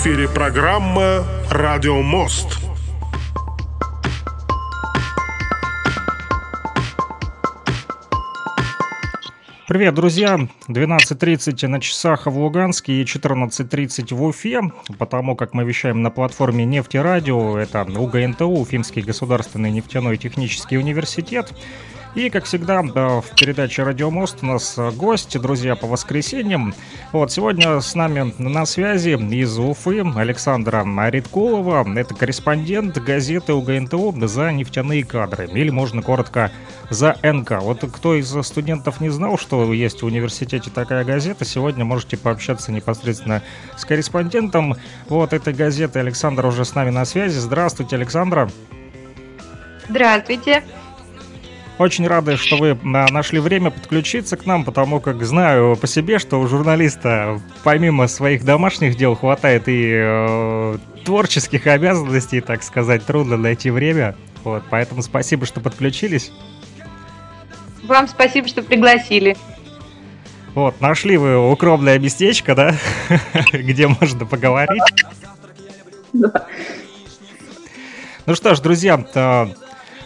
Эфире программа «Радио Мост». Привет, друзья! 12.30 на часах в Луганске и 14.30 в Уфе, потому как мы вещаем на платформе Нефтерадио, это УГНТУ, Уфимский государственный нефтяной технический университет. И, как всегда, в передаче «Радио Мост» у нас гость, друзья, по воскресеньям. Вот, сегодня с нами на связи из Уфы Александра Риткулова. Это корреспондент газеты УГНТУ «За нефтяные кадры», или можно коротко «За НК». Вот кто из студентов не знал, что есть в университете такая газета, сегодня можете пообщаться непосредственно с корреспондентом вот этой газеты. Александр уже с нами на связи. Здравствуйте, Александра. Здравствуйте. Очень рады, что вы нашли время подключиться к нам, потому как знаю по себе, что у журналиста помимо своих домашних дел хватает и э, творческих обязанностей, так сказать, трудно найти время. Вот, поэтому спасибо, что подключились. Вам спасибо, что пригласили. Вот, нашли вы укромное местечко, да, где можно поговорить. Ну что ж, друзья,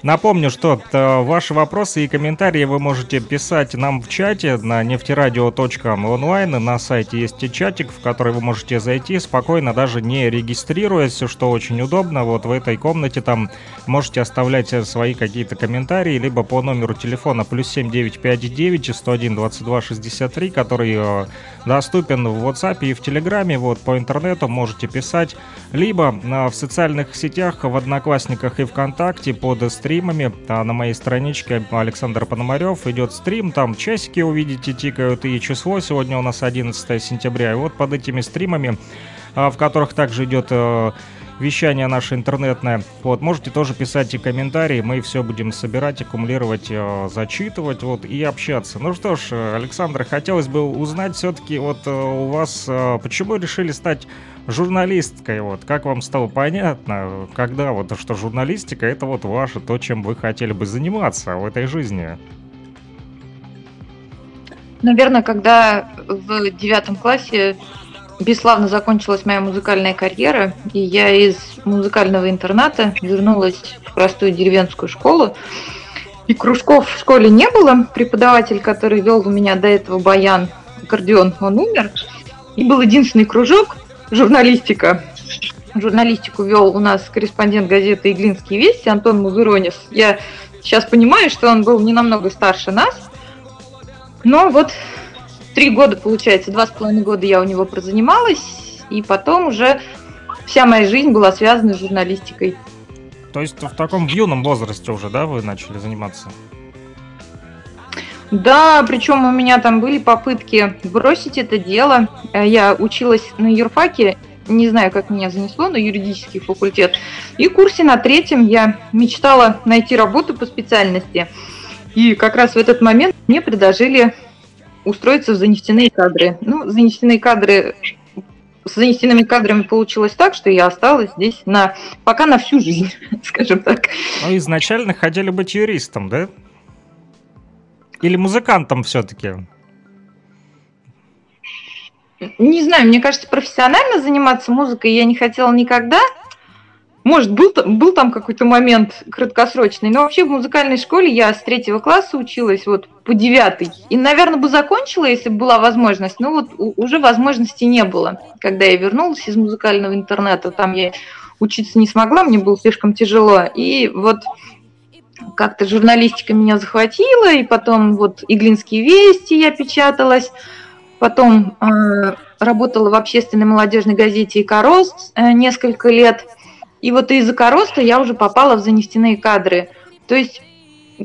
Напомню, что э, ваши вопросы и комментарии вы можете писать нам в чате на нефтерадио.онлайн. На сайте есть чатик, в который вы можете зайти спокойно, даже не регистрируясь, что очень удобно. Вот в этой комнате там можете оставлять свои какие-то комментарии, либо по номеру телефона плюс 7959 101 22 63, который э, доступен в WhatsApp и в Телеграме. Вот по интернету можете писать, либо э, в социальных сетях, в Одноклассниках и ВКонтакте под стрим стримами. А на моей страничке Александр Пономарев идет стрим, там часики увидите тикают и число. Сегодня у нас 11 сентября. И вот под этими стримами, а, в которых также идет э, вещание наше интернетное. Вот, можете тоже писать и комментарии, мы все будем собирать, аккумулировать, э, зачитывать, вот, и общаться. Ну что ж, Александр, хотелось бы узнать все-таки вот э, у вас, почему решили стать журналисткой, вот, как вам стало понятно, когда вот, что журналистика это вот ваше, то, чем вы хотели бы заниматься в этой жизни? Наверное, когда в девятом классе бесславно закончилась моя музыкальная карьера, и я из музыкального интерната вернулась в простую деревенскую школу, и кружков в школе не было. Преподаватель, который вел у меня до этого баян, аккордеон, он умер. И был единственный кружок, журналистика. Журналистику вел у нас корреспондент газеты «Иглинские вести» Антон Музуронис. Я сейчас понимаю, что он был не намного старше нас, но вот три года, получается, два с половиной года я у него прозанималась, и потом уже вся моя жизнь была связана с журналистикой. То есть в таком юном возрасте уже, да, вы начали заниматься? Да, причем у меня там были попытки бросить это дело. Э, я училась на юрфаке, не знаю, как меня занесло, на юридический факультет. И в курсе на третьем я мечтала найти работу по специальности. И как раз в этот момент мне предложили устроиться в занефтяные кадры. Ну, занефтяные кадры с занесенными кадрами получилось так, что я осталась здесь на пока на всю жизнь, скажем так. Ну, изначально хотели быть юристом, да? Или музыкантом все-таки? Не знаю, мне кажется, профессионально заниматься музыкой я не хотела никогда. Может, был, был там какой-то момент краткосрочный, но вообще в музыкальной школе я с третьего класса училась вот по девятый. И, наверное, бы закончила, если бы была возможность, но вот уже возможности не было. Когда я вернулась из музыкального интернета, там я учиться не смогла, мне было слишком тяжело. И вот как-то журналистика меня захватила, и потом вот «Иглинские вести» я печаталась, потом э, работала в общественной молодежной газете «Икорост» э, несколько лет, и вот из «Икороста» я уже попала в занефтяные кадры. То есть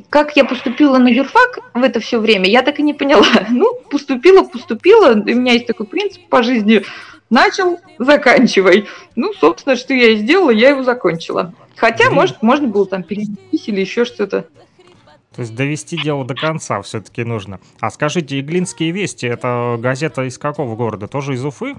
как я поступила на юрфак в это все время, я так и не поняла. Ну, поступила, поступила. У меня есть такой принцип по жизни. Начал, заканчивай. Ну, собственно, что я и сделала, я его закончила. Хотя, Блин. может, можно было там перенести или еще что-то. То есть довести дело до конца все-таки нужно. А скажите, Иглинские вести, это газета из какого города? Тоже из Уфы?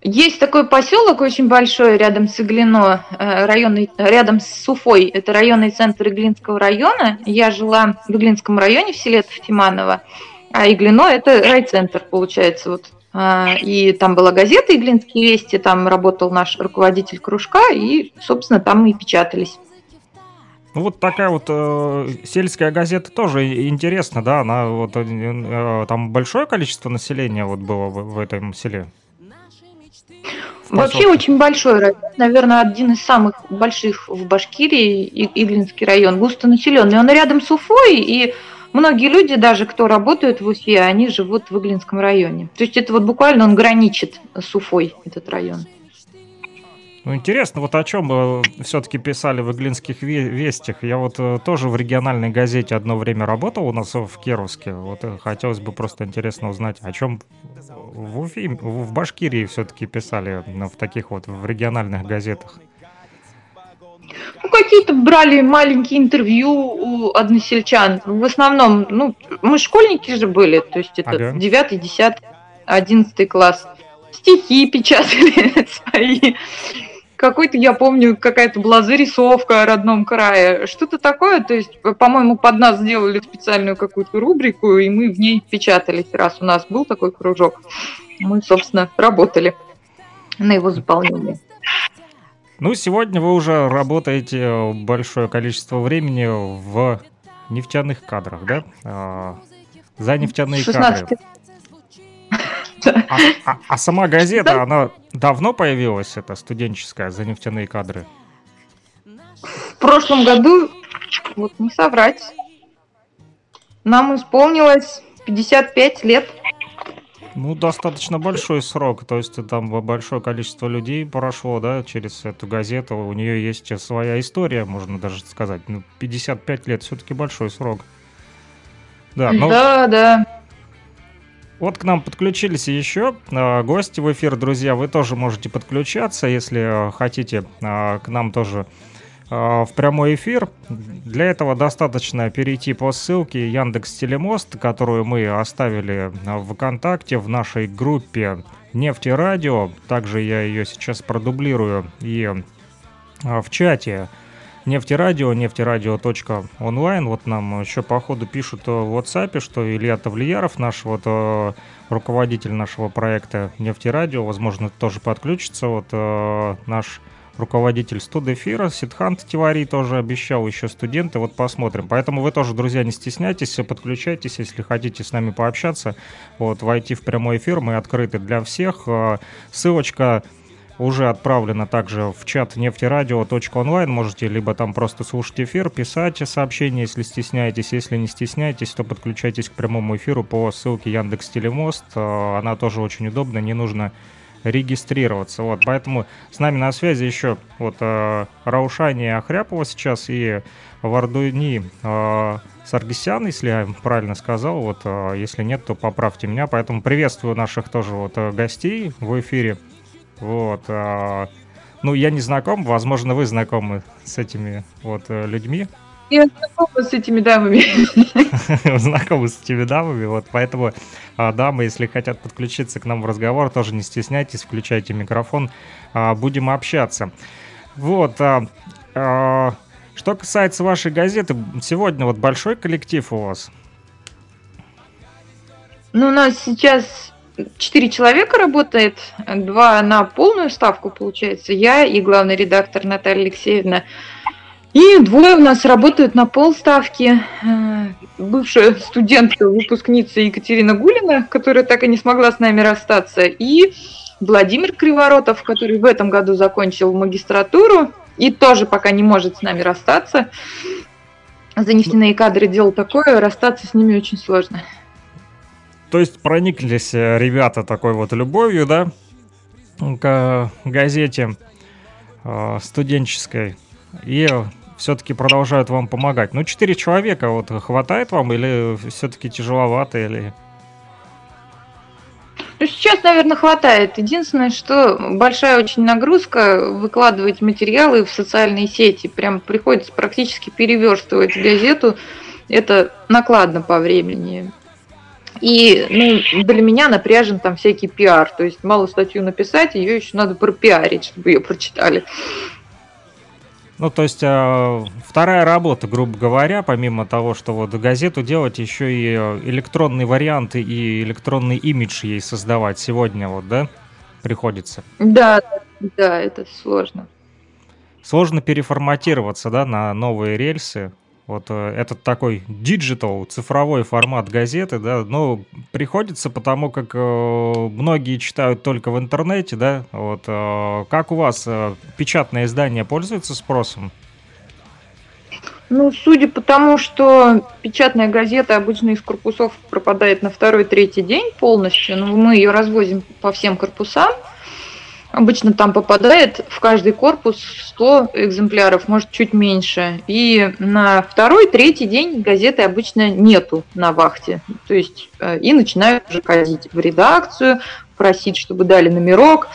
Есть такой поселок очень большой рядом с Иглино, э, районный, рядом с Уфой. Это районный центр Иглинского района. Я жила в Иглинском районе в селе Тиманово, а Иглино это райцентр, получается. Вот. А, И там была газета «Иглинские вести», там работал наш руководитель кружка, и, собственно, там и печатались. Ну вот такая вот э, сельская газета тоже интересна, да? Она вот э, э, там большое количество населения вот было в, в этом селе. Вообще очень большой район, наверное, один из самых больших в Башкирии, Иглинский район, густонаселенный. Он рядом с Уфой, и многие люди, даже кто работают в Уфе, они живут в Иглинском районе. То есть это вот буквально он граничит с Уфой, этот район. Ну, интересно, вот о чем все-таки писали в Иглинских ве- вестях. Я вот э, тоже в региональной газете одно время работал у нас в Кировске. Вот э, хотелось бы просто интересно узнать, о чем в Уфе, в Башкирии все-таки писали в таких вот в региональных газетах. Ну, какие-то брали маленькие интервью у односельчан. В основном, ну, мы школьники же были, то есть это Ага. 9, 10, 11 класс. Стихи печатали свои. Какой-то, я помню, какая-то была зарисовка о родном крае. Что-то такое, то есть, по-моему, под нас сделали специальную какую-то рубрику, и мы в ней печатались, раз у нас был такой кружок. Мы, собственно, работали на его заполнение. Ну, сегодня вы уже работаете большое количество времени в нефтяных кадрах, да? А, За нефтяные 16 кадры. А, а- а сама газета, она давно появилась, эта студенческая, за нефтяные кадры? В прошлом году, вот не соврать, нам исполнилось 55 лет. Ну, достаточно большой срок, то есть там большое количество людей прошло, да, через эту газету, у нее есть своя история, можно даже сказать. Ну, 55 лет все-таки большой срок. Да, ну, Да, да. Вот к нам подключились еще э, гости в эфир, друзья. Вы тоже можете подключаться, если э, хотите э, к нам тоже в прямой эфир. Для этого достаточно перейти по ссылке Яндекс Телемост, которую мы оставили в ВКонтакте в нашей группе Нефтерадио. Также я ее сейчас продублирую и в чате Нефтерадио, нефтерадио.онлайн. Вот нам еще по ходу пишут в WhatsApp, что Илья Тавлияров, наш вот э, руководитель нашего проекта Нефтерадио, возможно, тоже подключится. Вот э, наш руководитель студэфира Сидхант Тивари тоже обещал еще студенты. Вот посмотрим. Поэтому вы тоже, друзья, не стесняйтесь, подключайтесь, если хотите с нами пообщаться. Вот, войти в прямой эфир, мы открыты для всех. Э, Ссылочка уже отправлено также в чат нефтерадио.онлайн. Можете либо там просто слушать эфир, писать сообщения, если стесняетесь. Если не стесняетесь, то подключайтесь к прямому эфиру по ссылке Яндекс Телемост. Э, Она тоже очень удобна, не нужно регистрироваться. Вот, поэтому с нами на связи еще вот э, Раушани Ахряпова сейчас и Вардуни э, Саргисян, если я правильно сказал. Вот, если нет, то поправьте меня. Поэтому приветствую наших тоже вот гостей в эфире. Вот. а, ну, я не знаком, возможно, вы знакомы с этими вот э, людьми, Я знакома с этими дамами. знакомы с этими дамами, вот, поэтому а, дамы, если хотят подключиться к нам в разговор, тоже не стесняйтесь, включайте микрофон, а, будем общаться. Вот, что касается вашей газеты, сегодня вот большой коллектив у вас. Ну, у нас сейчас четыре человека работает, два на полную ставку, получается, я и главный редактор Наталья Алексеевна. И двое у нас работают на полставки. Э, Бывшая студентка, выпускница Екатерина Гулина, которая так и не смогла с нами расстаться, и Владимир Криворотов, который в этом году закончил магистратуру и тоже пока не может с нами расстаться. За нефтяные кадры дело такое, расстаться с ними очень сложно. То есть прониклись э, ребята такой вот любовью, да, к газете э, студенческой. И все-таки продолжают вам помогать. Ну, четыре человека вот хватает вам или все-таки тяжеловато, или... Ну, сейчас, наверное, хватает. Единственное, что большая очень нагрузка выкладывать материалы в социальные сети. Прям приходится практически переверстывать газету. Это накладно по времени. И ну, для меня напряжен там всякий пиар. То есть мало статью написать, ее еще надо пропиарить, чтобы ее прочитали. Ну, то есть э, вторая работа, грубо говоря, помимо того, что вот газету делать, еще и электронные варианты и электронный имидж ей создавать сегодня вот, да, приходится? Да, да, это сложно. Сложно переформатироваться, да, на новые рельсы. Вот э, этот такой digital, цифровой формат газеты, да, ну, приходится, потому как э, многие читают только в интернете, да, вот, э, как у вас печатное издание пользуется спросом? Ну, судя по тому, что печатная газета обычно из корпусов пропадает на второй-третий день полностью, но мы ее развозим по всем корпусам, Обычно там попадает в каждый корпус 100 экземпляров, может чуть меньше. И на второй, третий день газеты обычно нету на вахте. То есть э, и начинают уже ходить в редакцию, просить, чтобы дали номерок.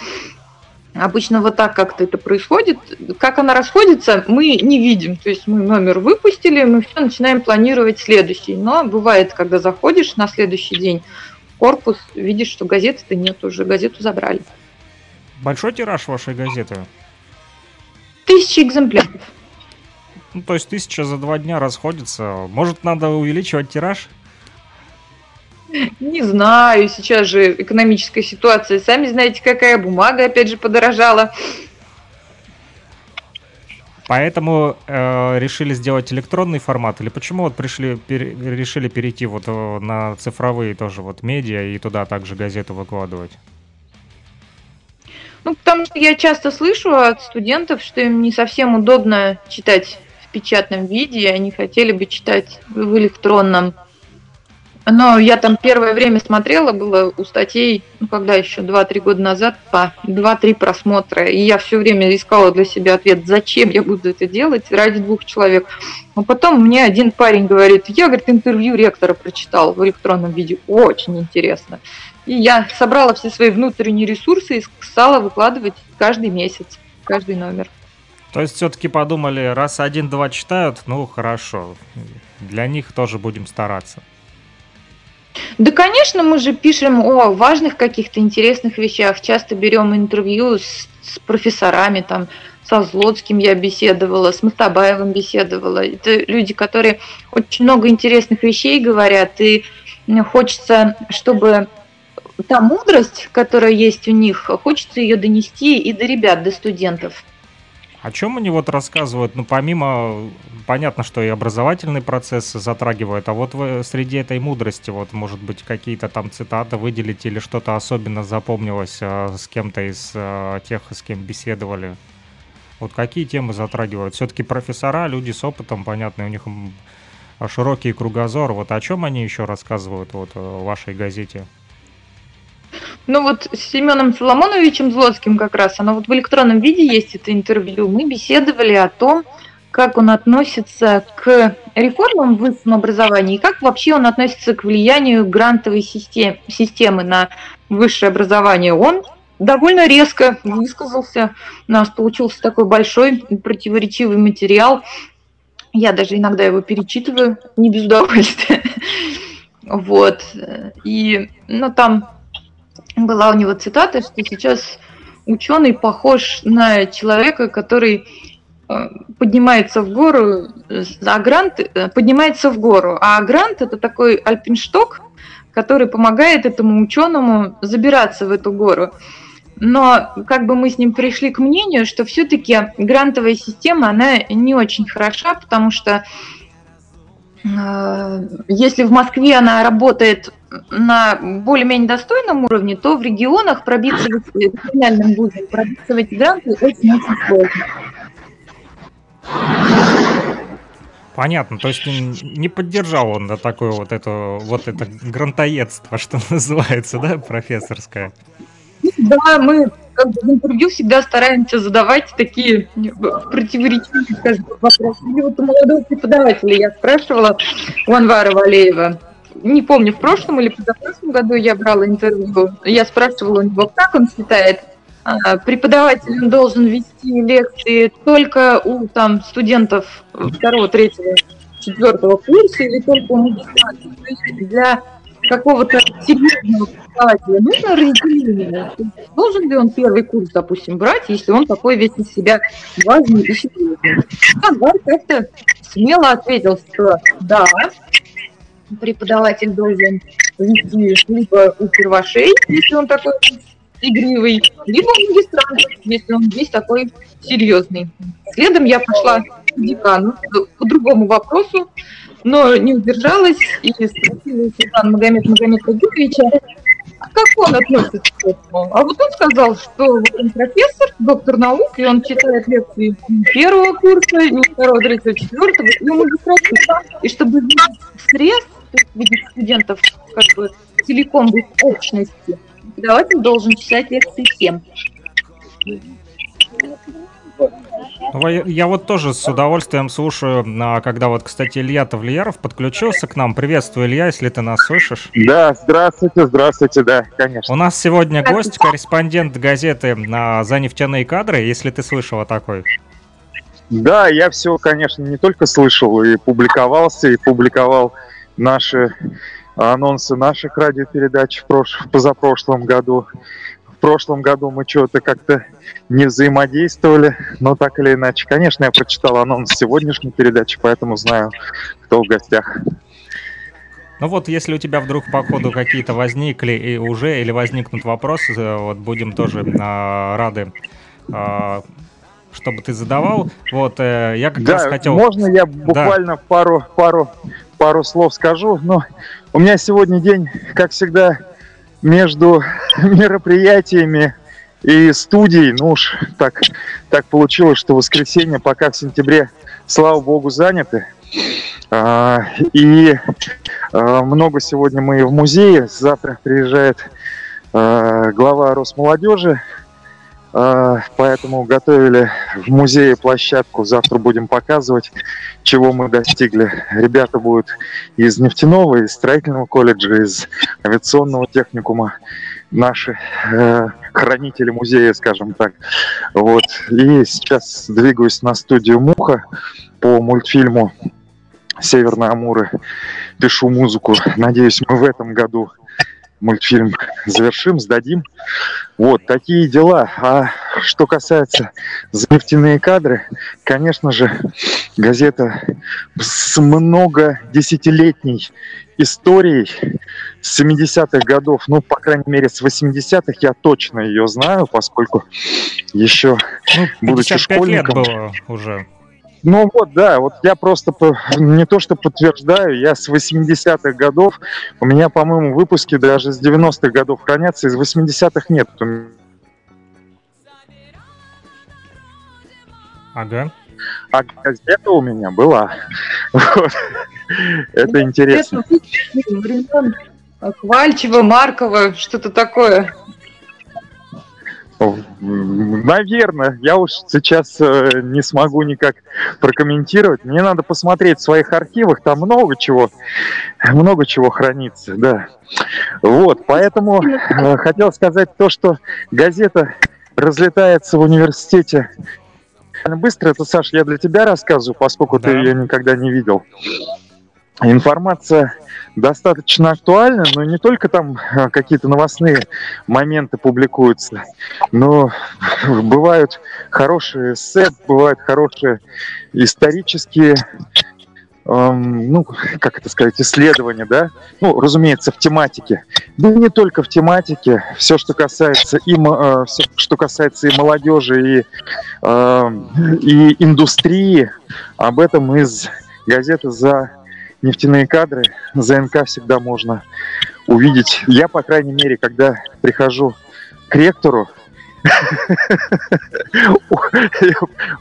Обычно вот так как-то это происходит. Как она расходится, мы не видим. То есть мы номер выпустили, мы все начинаем планировать следующий. Но бывает, когда заходишь на следующий день корпус, видишь, что газеты-то нет уже, газету забрали. Большой тираж вашей газеты? Тысячи экземпляров. Ну, то есть тысяча за два дня расходится. Может, надо увеличивать тираж? Не знаю, сейчас же экономическая ситуация. Сами знаете, какая бумага опять же подорожала. Поэтому э, решили сделать электронный формат, или почему вот пришли, пер, решили перейти вот э, на цифровые тоже вот медиа и туда также газету выкладывать? Ну, потому что я часто слышу от студентов, что им не совсем удобно читать в печатном виде, они хотели бы читать в электронном. Но я там первое время смотрела, было у статей, ну когда еще, 2-3 года назад, по 2-3 просмотра. И я все время искала для себя ответ, зачем я буду это делать ради двух человек. Но потом мне один парень говорит, я, говорит, интервью ректора прочитал в электронном виде, очень интересно. И я собрала все свои внутренние ресурсы и стала выкладывать каждый месяц, каждый номер. То есть все-таки подумали, раз один-два читают, ну хорошо, для них тоже будем стараться. Да, конечно, мы же пишем о важных каких-то интересных вещах. Часто берем интервью с, с профессорами, там, со Злотским я беседовала, с Мастабаевым беседовала. Это люди, которые очень много интересных вещей говорят, и хочется, чтобы та мудрость, которая есть у них, хочется ее донести и до ребят, до студентов. О чем они вот рассказывают? Ну, помимо, понятно, что и образовательный процесс затрагивают, а вот вы среди этой мудрости, вот, может быть, какие-то там цитаты выделить или что-то особенно запомнилось а, с кем-то из а, тех, с кем беседовали? Вот какие темы затрагивают? Все-таки профессора, люди с опытом, понятно, у них широкий кругозор. Вот о чем они еще рассказывают вот, э, в вашей газете? Ну вот с Семеном Соломоновичем Злотским как раз, оно вот в электронном виде есть это интервью, мы беседовали о том, как он относится к реформам в высшем образовании и как вообще он относится к влиянию грантовой систем, системы на высшее образование. Он довольно резко высказался. У нас получился такой большой противоречивый материал. Я даже иногда его перечитываю, не без удовольствия. Вот. И, ну, там была у него цитата, что сейчас ученый похож на человека, который э, поднимается в гору, а грант э, поднимается в гору, а грант это такой альпиншток, который помогает этому ученому забираться в эту гору. Но как бы мы с ним пришли к мнению, что все-таки грантовая система, она не очень хороша, потому что э, если в Москве она работает на более-менее достойном уровне, то в регионах пробиться в региональном вузе, пробиться в эти гранты очень-очень сложно. Понятно, то есть не поддержал он да, такое вот это, вот это грантоедство, что называется, да, профессорское? да, мы как бы в интервью всегда стараемся задавать такие противоречивые, скажем, вопросы. И вот у молодого преподавателя я спрашивала, у Анвара Валеева, не помню, в прошлом или позапрошлом году я брала интервью, я спрашивала у него, как он считает, а, преподаватель должен вести лекции только у там, студентов второго, третьего, четвертого курса или только у магистрантов. Для какого-то серьезного преподавателя нужно разделение. Должен ли он первый курс, допустим, брать, если он такой весь из себя важный и серьезный? Анвар как-то смело ответил, что да, преподаватель должен вести либо у первошей, если он такой игривый, либо у магистрантов, если он весь такой серьезный. Следом я пошла к декану по другому вопросу, но не удержалась и спросила Светлана Магомед Магомед Рагитовича, а как он относится к этому? А вот он сказал, что он профессор, доктор наук, и он читает лекции первого курса, не второго, третьего, четвертого, и у магистратуры. И чтобы срез, то есть видеть студентов как бы целиком в общности, преподаватель должен читать лекции всем. Я вот тоже с удовольствием слушаю, а, когда вот, кстати, Илья Тавлияров подключился к нам. Приветствую, Илья, если ты нас слышишь. Да, здравствуйте, здравствуйте, да, конечно. У нас сегодня гость, корреспондент газеты а, «За нефтяные кадры», если ты слышала такой. Да, я все, конечно, не только слышал, и публиковался, и публиковал наши анонсы наших радиопередач в, прош... в позапрошлом году прошлом году мы что-то как-то не взаимодействовали, но так или иначе. Конечно, я прочитал анонс сегодняшней передачи, поэтому знаю, кто в гостях. Ну вот, если у тебя вдруг по ходу какие-то возникли и уже или возникнут вопросы, э, вот будем тоже э, рады, э, чтобы ты задавал. Вот, э, я как да, раз хотел... можно я буквально да. пару, пару, пару слов скажу? Но у меня сегодня день, как всегда, между мероприятиями и студией, ну уж так, так получилось, что воскресенье пока в сентябре, слава богу, заняты. А, и а, много сегодня мы в музее. Завтра приезжает а, глава Росмолодежи поэтому готовили в музее площадку. Завтра будем показывать, чего мы достигли. Ребята будут из нефтяного, из строительного колледжа, из авиационного техникума. Наши э, хранители музея, скажем так. Вот. И сейчас двигаюсь на студию Муха по мультфильму Северные Амуры. Пишу музыку. Надеюсь, мы в этом году мультфильм завершим, сдадим. Вот такие дела. А что касается за нефтяные кадры, конечно же, газета с много десятилетней историей с 70-х годов, ну, по крайней мере, с 80-х я точно ее знаю, поскольку еще, ну, будучи школьником... лет было уже. Ну вот, да, вот я просто не то что подтверждаю, я с 80-х годов, у меня, по-моему, выпуски даже с 90-х годов хранятся, из 80-х нет. Ага. А газета у меня была. Вот. Это интересно. Хвальчева, Маркова, что-то такое. Наверное, я уж сейчас э, не смогу никак прокомментировать. Мне надо посмотреть в своих архивах, там много чего, много чего хранится, да. Вот, поэтому э, хотел сказать то, что газета разлетается в университете быстро. Это, Саш, я для тебя рассказываю, поскольку да. ты ее никогда не видел. Информация достаточно актуальна, но не только там а, какие-то новостные моменты публикуются, но бывают хорошие эссе, бывают хорошие исторические эм, ну, как это сказать, исследования, да, ну, разумеется, в тематике. Да не только в тематике, все, что касается и, э, все, что касается и молодежи, и, э, и индустрии, об этом из газеты за нефтяные кадры ЗНК всегда можно увидеть. Я, по крайней мере, когда прихожу к ректору,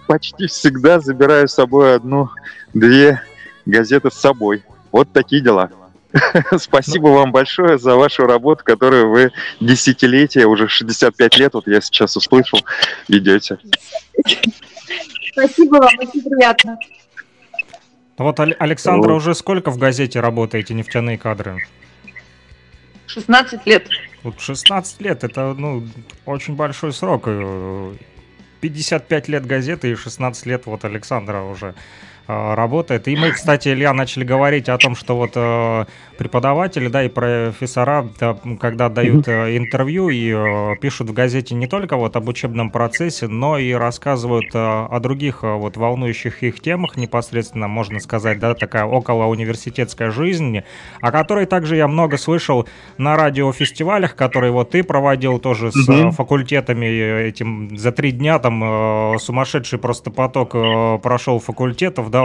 почти всегда забираю с собой одну-две газеты с собой. Вот такие дела. Спасибо вам большое за вашу работу, которую вы десятилетия, уже 65 лет, вот я сейчас услышал, ведете. Спасибо вам, очень приятно. Вот Александра уже сколько в газете работаете «Нефтяные кадры»? 16 лет. Вот 16 лет, это, ну, очень большой срок. 55 лет газеты и 16 лет вот Александра уже Э, работает. И мы, кстати, Илья, начали говорить о том, что вот э, преподаватели, да, и профессора, да, когда дают э, интервью и э, пишут в газете не только вот об учебном процессе, но и рассказывают э, о других э, вот волнующих их темах непосредственно, можно сказать, да, такая около университетская жизнь, о которой также я много слышал на радиофестивалях, которые вот ты проводил тоже с э, факультетами этим за три дня, там э, сумасшедший просто поток э, прошел факультетов, да,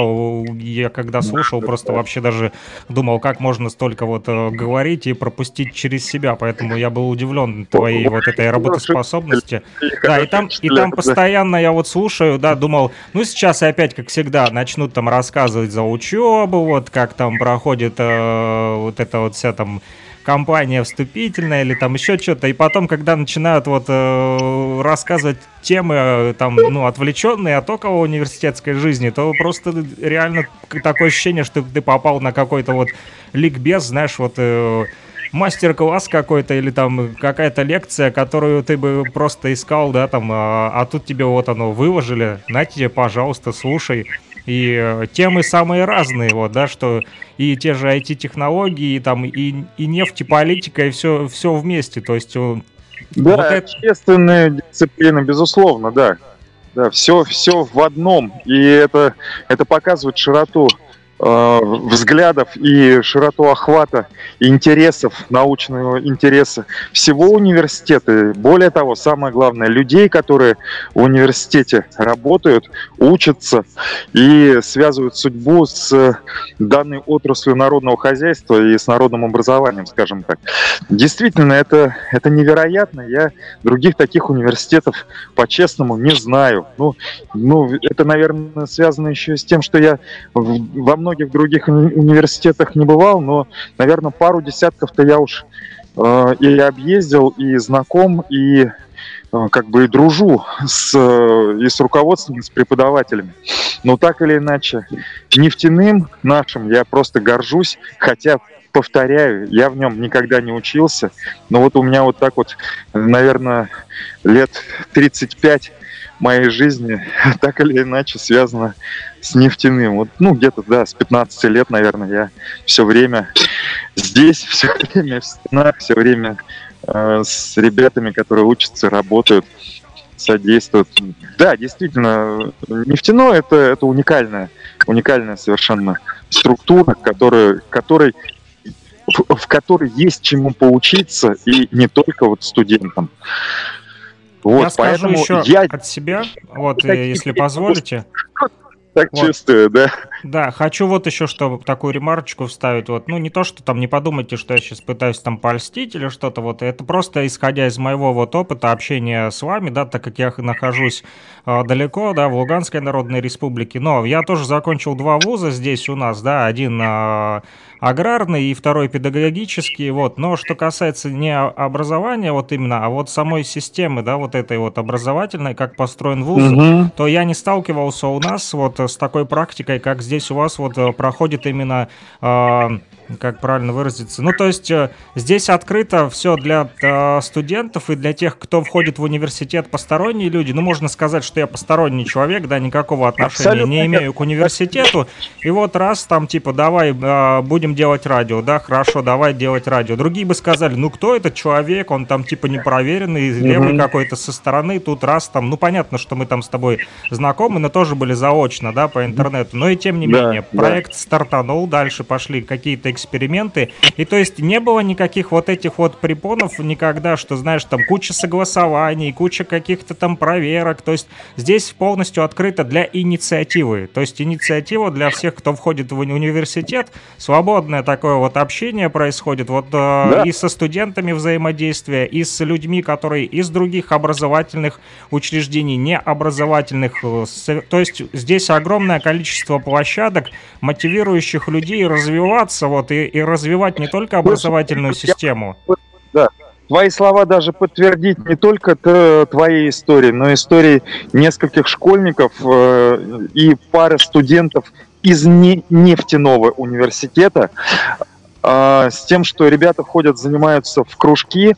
я когда слушал, просто вообще даже думал, как можно столько вот э, говорить и пропустить через себя, поэтому я был удивлен твоей вот этой работоспособности. Да, и там, и там постоянно я вот слушаю, да, думал, ну сейчас опять, как всегда, начнут там рассказывать за учебу, вот как там проходит э, вот эта вот вся там компания вступительная или там еще что-то. И потом, когда начинают вот э, рассказывать темы э, там, ну, отвлеченные от около университетской жизни, то просто реально такое ощущение, что ты попал на какой-то вот ликбез, знаешь, вот э, мастер-класс какой-то или там какая-то лекция, которую ты бы просто искал, да, там, а, а тут тебе вот оно выложили, на тебе, пожалуйста, слушай. И э, темы самые разные, вот, да, что и те же IT-технологии, и там, и, и нефть, и политика, и все, все вместе, то есть... Да, вот это... дисциплины, безусловно, да. Да, все, все в одном, и это, это показывает широту взглядов и широту охвата интересов, научного интереса всего университета. Более того, самое главное, людей, которые в университете работают, учатся и связывают судьбу с данной отраслью народного хозяйства и с народным образованием, скажем так. Действительно, это, это невероятно. Я других таких университетов по-честному не знаю. Ну, ну, это, наверное, связано еще с тем, что я во многом многих других уни- университетах не бывал, но, наверное, пару десятков-то я уж э, и объездил, и знаком, и э, как бы и дружу с, э, и с руководством, и с преподавателями. Но так или иначе, нефтяным нашим я просто горжусь, хотя повторяю, я в нем никогда не учился, но вот у меня вот так вот, наверное, лет 35 моей жизни так или иначе связано с нефтяным. Вот, ну, где-то, да, с 15 лет, наверное, я все время здесь, все время в стенах, все время э, с ребятами, которые учатся, работают, содействуют. Да, действительно, нефтяное это, это уникальная, уникальная совершенно структура, которая, которой в которой есть чему поучиться, и не только вот студентам. Вот, я скажу еще я... от себя, вот, если позволите. Так вот. чувствую, да. Да, хочу вот еще что такую ремарочку вставить. Вот, ну, не то, что там не подумайте, что я сейчас пытаюсь там польстить или что-то. Вот это просто исходя из моего вот опыта общения с вами, да, так как я нахожусь э, далеко, да, в Луганской Народной Республике. Но я тоже закончил два вуза здесь у нас, да, один э, аграрный и второй педагогический, вот. Но что касается не образования вот именно, а вот самой системы, да, вот этой вот образовательной, как построен вуз, угу. то я не сталкивался у нас вот с такой практикой, как здесь у вас вот э, проходит именно э, как правильно выразиться. Ну, то есть э, здесь открыто все для э, студентов и для тех, кто входит в университет, посторонние люди. Ну, можно сказать, что я посторонний человек, да, никакого отношения Абсолютно не имею к университету. И вот раз там, типа, давай э, будем делать радио, да, хорошо, давай делать радио. Другие бы сказали, ну, кто этот человек, он там, типа, непроверенный, левый mm-hmm. какой-то со стороны, тут раз там, ну, понятно, что мы там с тобой знакомы, но тоже были заочно, да, по интернету. Но и тем не да, менее, проект да. стартанул, дальше пошли какие-то эксперименты. И то есть не было никаких вот этих вот препонов никогда, что, знаешь, там куча согласований, куча каких-то там проверок. То есть здесь полностью открыто для инициативы. То есть инициатива для всех, кто входит в университет. Свободное такое вот общение происходит. Вот э, да. и со студентами взаимодействие, и с людьми, которые из других образовательных учреждений, не образовательных. Э, то есть здесь огромное количество площадок, мотивирующих людей развиваться вот вот и, и развивать не только образовательную систему. Да, твои слова даже подтвердить не только твоей истории, но и истории нескольких школьников э, и пары студентов из не нефтяного университета, а, с тем, что ребята ходят, занимаются в кружки,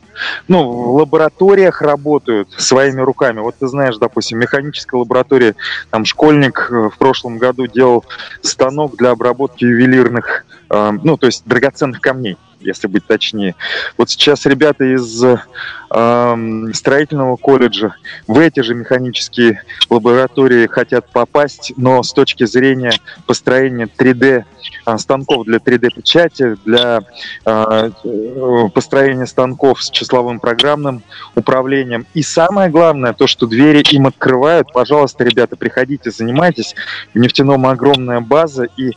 ну, в лабораториях работают своими руками. Вот ты знаешь, допустим, механическая лаборатория, там школьник э, в прошлом году делал станок для обработки ювелирных, ну, то есть драгоценных камней если быть точнее. Вот сейчас ребята из строительного колледжа в эти же механические лаборатории хотят попасть, но с точки зрения построения 3D э, станков для 3D-печати, для э, построения станков с числовым программным управлением. И самое главное, то, что двери им открывают. Пожалуйста, ребята, приходите, занимайтесь. В нефтяном огромная база, и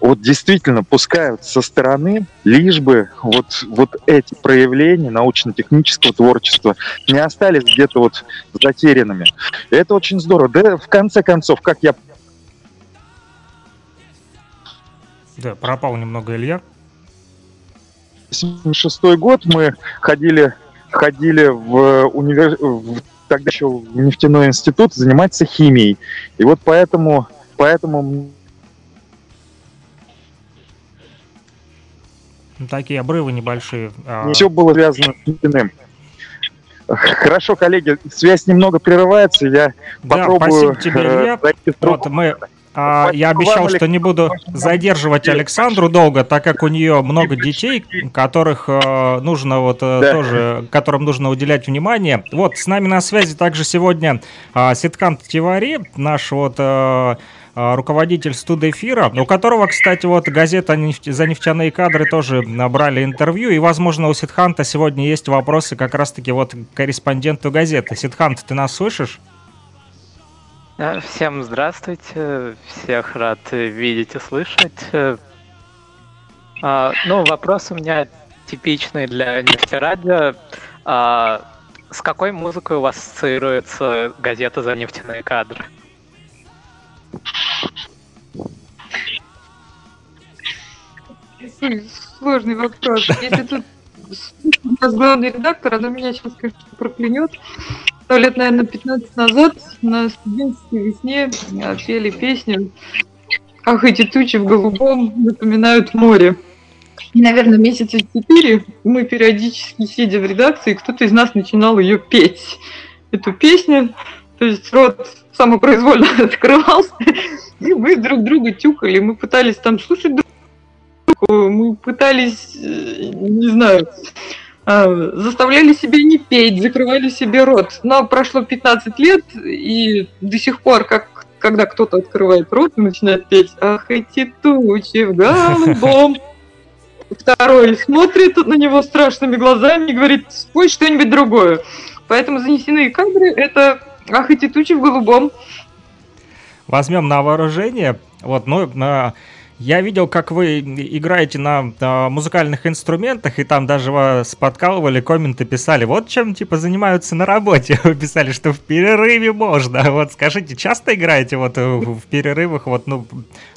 вот действительно пускают со стороны, лишь бы вот, вот эти проявления научно-технического творчества не остались где-то вот затерянными. И это очень здорово. Да, в конце концов, как я... Да, пропал немного Илья. 76 год мы ходили, ходили в универ... в, тогда еще в нефтяной институт заниматься химией. И вот поэтому, поэтому такие обрывы небольшие. А... Все было связано с нефтяным. Хорошо, коллеги, связь немного прерывается, я да, попробую... спасибо тебе, Илья. Вот мы а, я обещал, что не буду задерживать Александру долго, так как у нее много детей, которых э, нужно вот э, да. тоже, которым нужно уделять внимание. Вот с нами на связи также сегодня э, Ситкант Тивари, наш вот э, а, руководитель студэфира, у которого, кстати, вот газета «За нефтяные кадры» тоже набрали интервью, и, возможно, у Сидханта сегодня есть вопросы как раз-таки вот корреспонденту газеты. Сидхант, ты нас слышишь? Всем здравствуйте, всех рад видеть и слышать. А, ну, вопрос у меня типичный для нефтерадио. А, с какой музыкой у вас ассоциируется газета «За нефтяные кадры»? Сложный вопрос. Если тут нас главный редактор, она меня сейчас, конечно, проклянет. Сто лет, наверное, 15 назад на студенческой весне пели песню «Ах, эти тучи в голубом напоминают море». И, наверное, месяца четыре мы периодически, сидя в редакции, кто-то из нас начинал ее петь. Эту песню, то есть рот самопроизвольно открывался, и мы друг друга тюкали, мы пытались там слушать друг друга, мы пытались, э, не знаю, а, заставляли себя не петь, закрывали себе рот. Но прошло 15 лет, и до сих пор, как когда кто-то открывает рот и начинает петь «Ах, эти тучи в голубом», второй смотрит на него страшными глазами и говорит «Спой что-нибудь другое». Поэтому занесенные кадры – это «Ах, эти тучи в голубом», возьмем на вооружение. Вот, ну, на... Я видел, как вы играете на, на музыкальных инструментах, и там даже вас подкалывали, комменты писали. Вот чем, типа, занимаются на работе. Вы писали, что в перерыве можно. Вот скажите, часто играете вот в, в перерывах, вот, ну,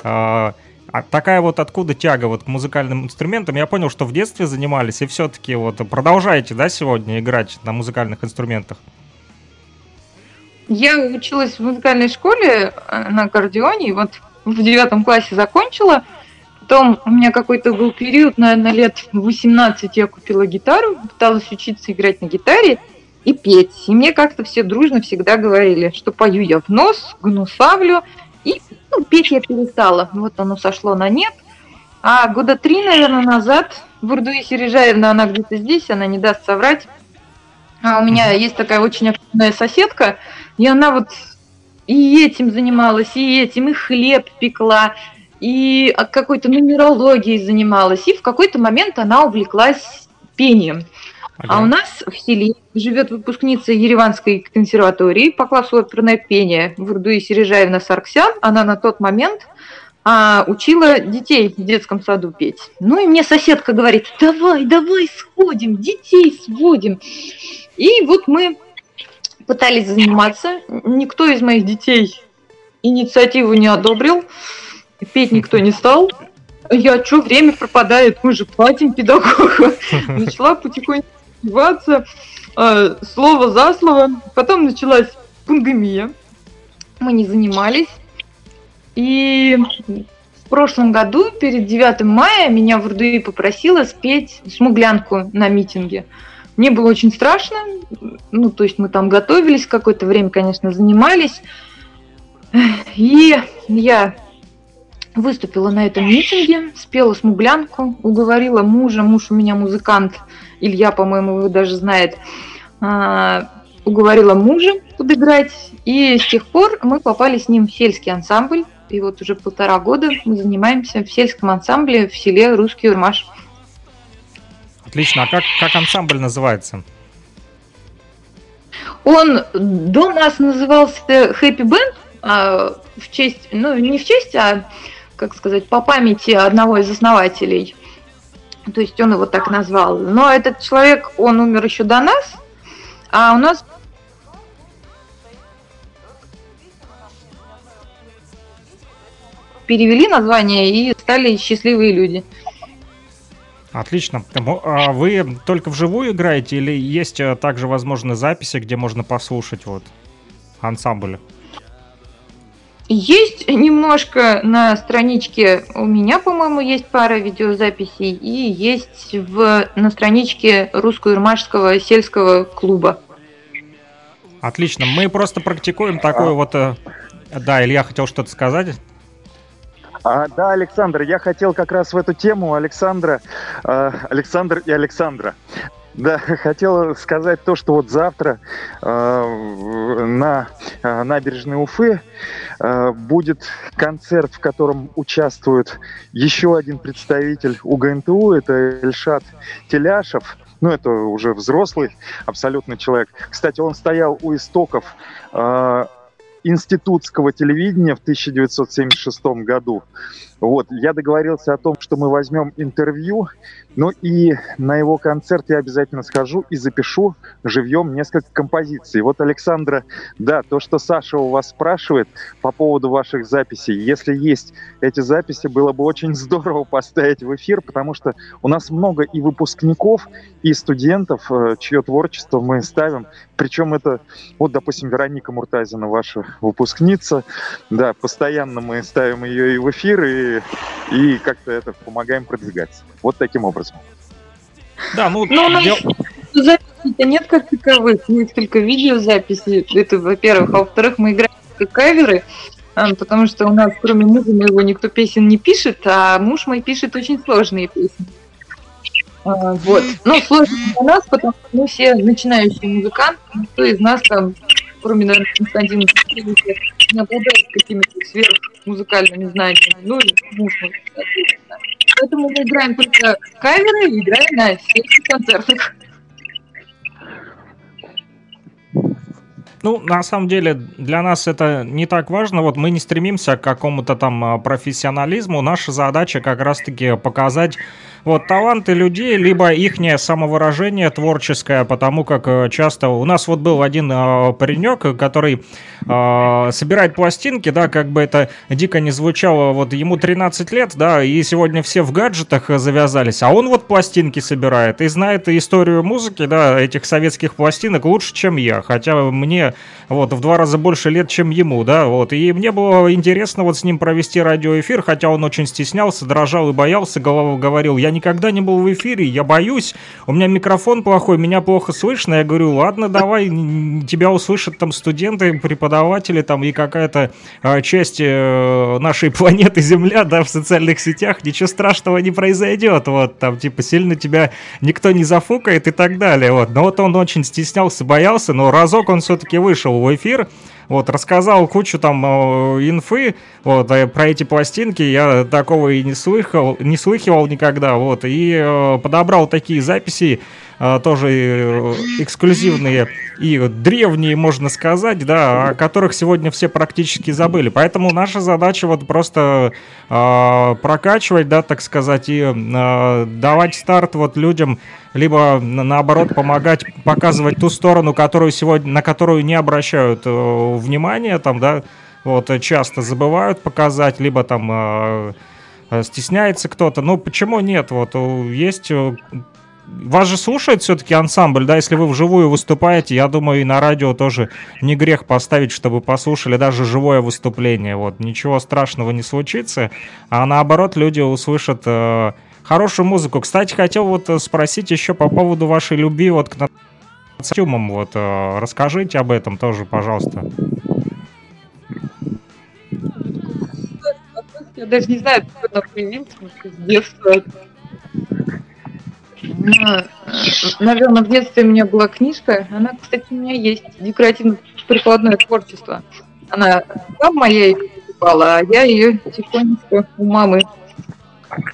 а, а такая вот откуда тяга вот к музыкальным инструментам? Я понял, что в детстве занимались, и все-таки вот продолжаете, да, сегодня играть на музыкальных инструментах? Я училась в музыкальной школе э, на аккордеоне, и вот в девятом классе закончила. Потом у меня какой-то был период, наверное, лет 18 я купила гитару, пыталась учиться играть на гитаре и петь. И мне как-то все дружно всегда говорили, что пою я в нос, гнусавлю, и ну, петь я перестала. Вот оно сошло на нет. А года три, наверное, назад Бурдуи Сережаевна, она где-то здесь, она не даст соврать. А у меня есть такая очень активная соседка, и она вот и этим занималась, и этим, и хлеб пекла, и какой-то нумерологией занималась. И в какой-то момент она увлеклась пением. Ага. А у нас в селе живет выпускница Ереванской консерватории по классу оперное пение Вурдуи Сережаевна Сарксян. Она на тот момент а, учила детей в детском саду петь. Ну и мне соседка говорит, давай, давай сходим, детей сводим. И вот мы пытались заниматься. Никто из моих детей инициативу не одобрил. Петь никто не стал. я что, время пропадает, мы же платим педагога. Начала потихоньку одеваться, э, слово за слово. Потом началась пандемия. Мы не занимались. И в прошлом году, перед 9 мая, меня в РДИ попросила спеть смуглянку на митинге. Мне было очень страшно, ну, то есть мы там готовились какое-то время, конечно, занимались. И я выступила на этом митинге, спела смуглянку, уговорила мужа, муж у меня музыкант, Илья, по-моему, его даже знает, а, уговорила мужа подыграть, и с тех пор мы попали с ним в сельский ансамбль, и вот уже полтора года мы занимаемся в сельском ансамбле в селе Русский Урмаш. Отлично, а как, как ансамбль называется? Он до нас назывался Happy Band, а, в честь, ну не в честь, а как сказать, по памяти одного из основателей. То есть он его так назвал. Но этот человек, он умер еще до нас, а у нас перевели название и стали счастливые люди. Отлично. А вы только вживую играете или есть э, также, возможно, записи, где можно послушать вот ансамбль? Есть немножко на страничке, у меня, по-моему, есть пара видеозаписей, и есть в, на страничке русско-ирмашского сельского клуба. Отлично, мы просто практикуем такое вот... Э, да, Илья хотел что-то сказать. А, да, Александр, я хотел как раз в эту тему Александра, э, Александр и Александра. Да, хотел сказать то, что вот завтра э, на э, набережной Уфы э, будет концерт, в котором участвует еще один представитель УГНТУ, это Эльшат Теляшев. Ну, это уже взрослый абсолютно человек. Кстати, он стоял у истоков э, институтского телевидения в 1976 году. Вот, я договорился о том, что мы возьмем интервью, ну и на его концерт я обязательно схожу и запишу живьем несколько композиций. Вот, Александра, да, то, что Саша у вас спрашивает по поводу ваших записей, если есть эти записи, было бы очень здорово поставить в эфир, потому что у нас много и выпускников, и студентов, э, чье творчество мы ставим. Причем это, вот, допустим, Вероника Муртазина, ваша выпускница, да, постоянно мы ставим ее и в эфир, и и, как-то это помогаем продвигаться. Вот таким образом. Да, ну... ну у дел... записей нет как таковых, есть только видеозаписи. Это, во-первых. А во-вторых, мы играем каверы, а, потому что у нас, кроме мужа моего, никто песен не пишет, а муж мой пишет очень сложные песни. А, вот. Ну, сложно для нас, потому что мы все начинающие музыканты, никто из нас там кроме, наверное, Константина Сергеевича, не обладает какими-то сверхмузыкальными знаниями. Ну, и муж мой, Поэтому мы играем только каверы и играем на сельских концертах. Ну, на самом деле, для нас это не так важно. Вот мы не стремимся к какому-то там а, профессионализму. Наша задача как раз-таки показать вот таланты людей, либо их самовыражение творческое, потому как э, часто у нас вот был один э, паренек, который э, собирает пластинки, да, как бы это дико не звучало, вот ему 13 лет, да, и сегодня все в гаджетах завязались, а он вот пластинки собирает и знает историю музыки, да, этих советских пластинок лучше, чем я, хотя мне вот в два раза больше лет, чем ему, да, вот, и мне было интересно вот с ним провести радиоэфир, хотя он очень стеснялся, дрожал и боялся, говорил, я никогда не был в эфире, я боюсь, у меня микрофон плохой, меня плохо слышно. Я говорю, ладно, давай, тебя услышат там студенты, преподаватели там и какая-то э, часть э, нашей планеты Земля, да, в социальных сетях, ничего страшного не произойдет, вот, там, типа, сильно тебя никто не зафукает и так далее, вот. Но вот он очень стеснялся, боялся, но разок он все-таки вышел в эфир, вот, рассказал кучу там э, инфы, вот, э, про эти пластинки, я такого и не слыхал, не слыхивал никогда, вот, и э, подобрал такие записи, тоже э, эксклюзивные и древние, можно сказать, да, о которых сегодня все практически забыли. Поэтому наша задача вот просто э, прокачивать, да, так сказать, и э, давать старт вот людям, либо наоборот помогать показывать ту сторону, которую сегодня, на которую не обращают э, внимания, там, да, вот часто забывают показать, либо там э, э, стесняется кто-то. Ну, почему нет? Вот есть вас же слушает все-таки ансамбль, да, если вы вживую выступаете, я думаю, и на радио тоже не грех поставить, чтобы послушали даже живое выступление, вот, ничего страшного не случится, а наоборот, люди услышат э, хорошую музыку. Кстати, хотел вот спросить еще по поводу вашей любви вот к костюмам, вот, э, расскажите об этом тоже, пожалуйста. Я даже не знаю, откуда она появилась, с детства. Э, Наверное, в детстве у меня была книжка. Она, кстати, у меня есть. Декоративно-прикладное творчество. Она там моя покупала, а я ее тихонечко у мамы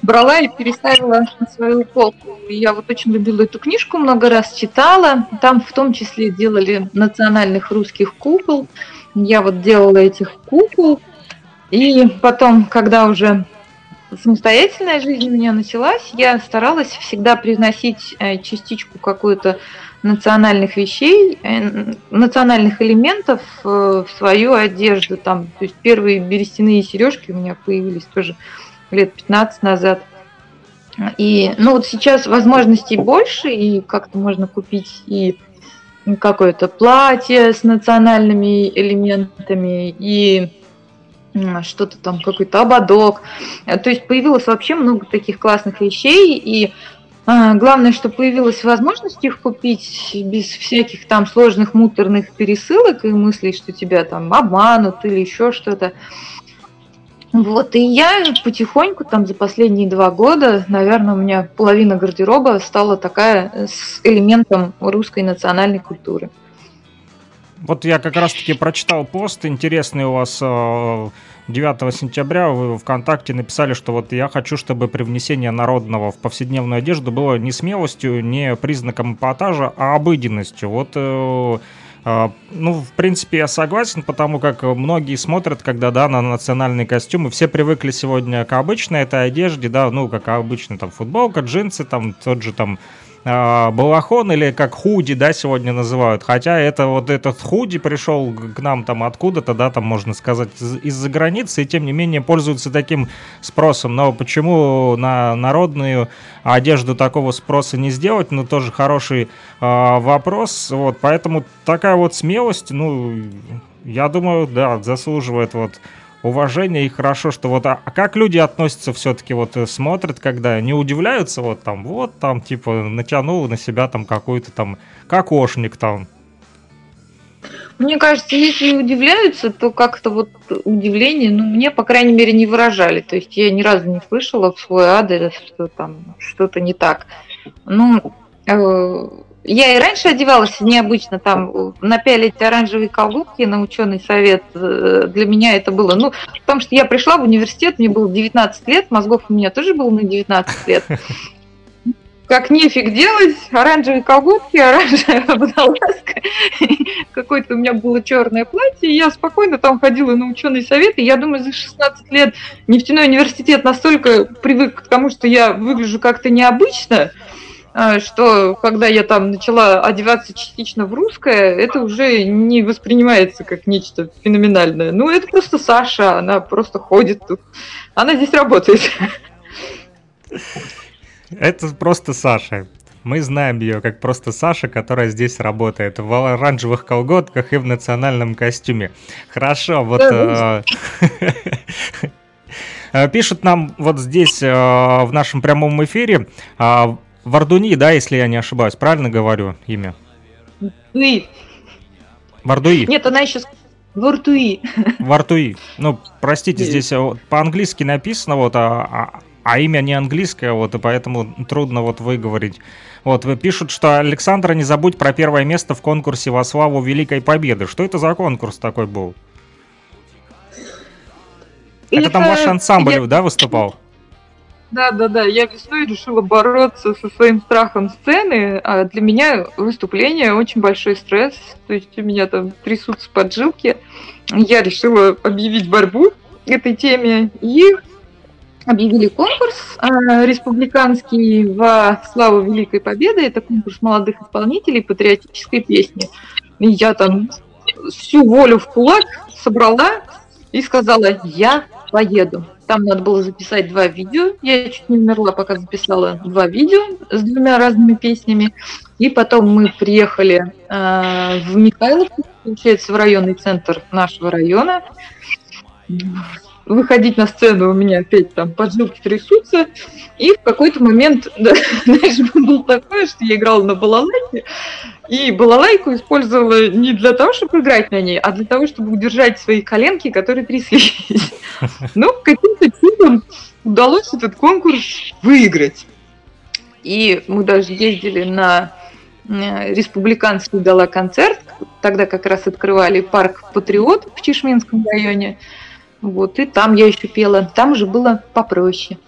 брала и переставила на свою полку. И я вот очень любила эту книжку, много раз читала. Там в том числе делали национальных русских кукол. Я вот делала этих кукол. И потом, когда уже самостоятельная жизнь у меня началась, я старалась всегда привносить э, частичку какую-то национальных вещей, э, национальных элементов э, в свою одежду. Там, то есть первые берестяные сережки у меня появились тоже лет 15 назад. И, ну вот сейчас возможностей больше, и как-то можно купить и какое-то платье с национальными элементами, и что-то там, какой-то ободок. То есть появилось вообще много таких классных вещей, и а, главное, что появилась возможность их купить без всяких там сложных муторных пересылок и мыслей, что тебя там обманут или еще что-то. Вот, и я потихоньку там за последние два года, наверное, у меня половина гардероба стала такая э, с элементом русской национальной культуры. Вот я как раз-таки прочитал пост, интересный у вас 9 э, сентября вы ВКонтакте написали, что вот я хочу, чтобы привнесение народного в повседневную одежду было не смелостью, не признаком эпатажа, а обыденностью. Вот э, а, ну, в принципе, я согласен, потому как многие смотрят, когда, да, на национальные костюмы. Все привыкли сегодня к обычной этой одежде, да, ну, как обычно, там, футболка, джинсы, там, тот же, там, э, балахон или как худи, да, сегодня называют. Хотя это вот этот худи пришел к нам там откуда-то, да, там можно сказать из-за границы, и тем не менее пользуются таким спросом. Но почему на народную одежду такого спроса не сделать? Ну, тоже хороший э, вопрос. Вот, поэтому такая вот смелость, ну, я думаю, да, заслуживает вот уважение и хорошо, что вот, а, а как люди относятся все-таки, вот э, смотрят, когда не удивляются, вот там, вот там, типа, натянул на себя там какой-то там кокошник там. Мне кажется, если удивляются, то как-то вот удивление, ну, мне, по крайней мере, не выражали. То есть я ни разу не слышала в свой адрес, что там что-то не так. Ну, э, я и раньше одевалась необычно, там, напялить оранжевые колготки на ученый совет, э, для меня это было, ну, потому что я пришла в университет, мне было 19 лет, мозгов у меня тоже было на 19 лет. Как нефиг делать, оранжевые колготки, оранжевая водолазка, какое-то у меня было черное платье, я спокойно там ходила на ученый совет, и я думаю, за 16 лет нефтяной университет настолько привык к тому, что я выгляжу как-то необычно, что когда я там начала одеваться частично в русское, это уже не воспринимается как нечто феноменальное. Ну, это просто Саша, она просто ходит тут. Она здесь работает. Это просто Саша. Мы знаем ее как просто Саша, которая здесь работает в оранжевых колготках и в национальном костюме. Хорошо, вот... Да, э, Пишут нам вот здесь в нашем прямом эфире а, Вардуни, да, если я не ошибаюсь, правильно говорю имя? Вардуи. Вардуи. Нет, она еще Вартуи. Вартуи. Ну, простите, здесь э, по-английски написано, вот, а, а, а имя не английское, вот, и поэтому трудно вот выговорить. Вот, пишут, что Александра, не забудь про первое место в конкурсе во славу Великой Победы. Что это за конкурс такой был? Это, это там ваш ансамбль, я... да, выступал? Да, да, да. Я весной решила бороться со своим страхом сцены. А для меня выступление очень большой стресс. То есть у меня там трясутся поджилки. Я решила объявить борьбу этой теме. И объявили конкурс э, республиканский во славу Великой Победы. Это конкурс молодых исполнителей патриотической песни. И я там всю волю в кулак собрала и сказала, я поеду. Там надо было записать два видео. Я чуть не умерла, пока записала два видео с двумя разными песнями. И потом мы приехали э, в Михайловку, получается, в районный центр нашего района. Выходить на сцену у меня опять там поджилки трясутся. И в какой-то момент, да, знаешь, было такое, что я играла на балалайке, и балалайку использовала не для того, чтобы играть на ней, а для того, чтобы удержать свои коленки, которые тряслись. Ну, каким-то чудом удалось этот конкурс выиграть. И мы даже ездили на э, республиканский гала-концерт. Тогда как раз открывали парк Патриот в Чешминском районе. Вот, и там я еще пела. Там же было попроще.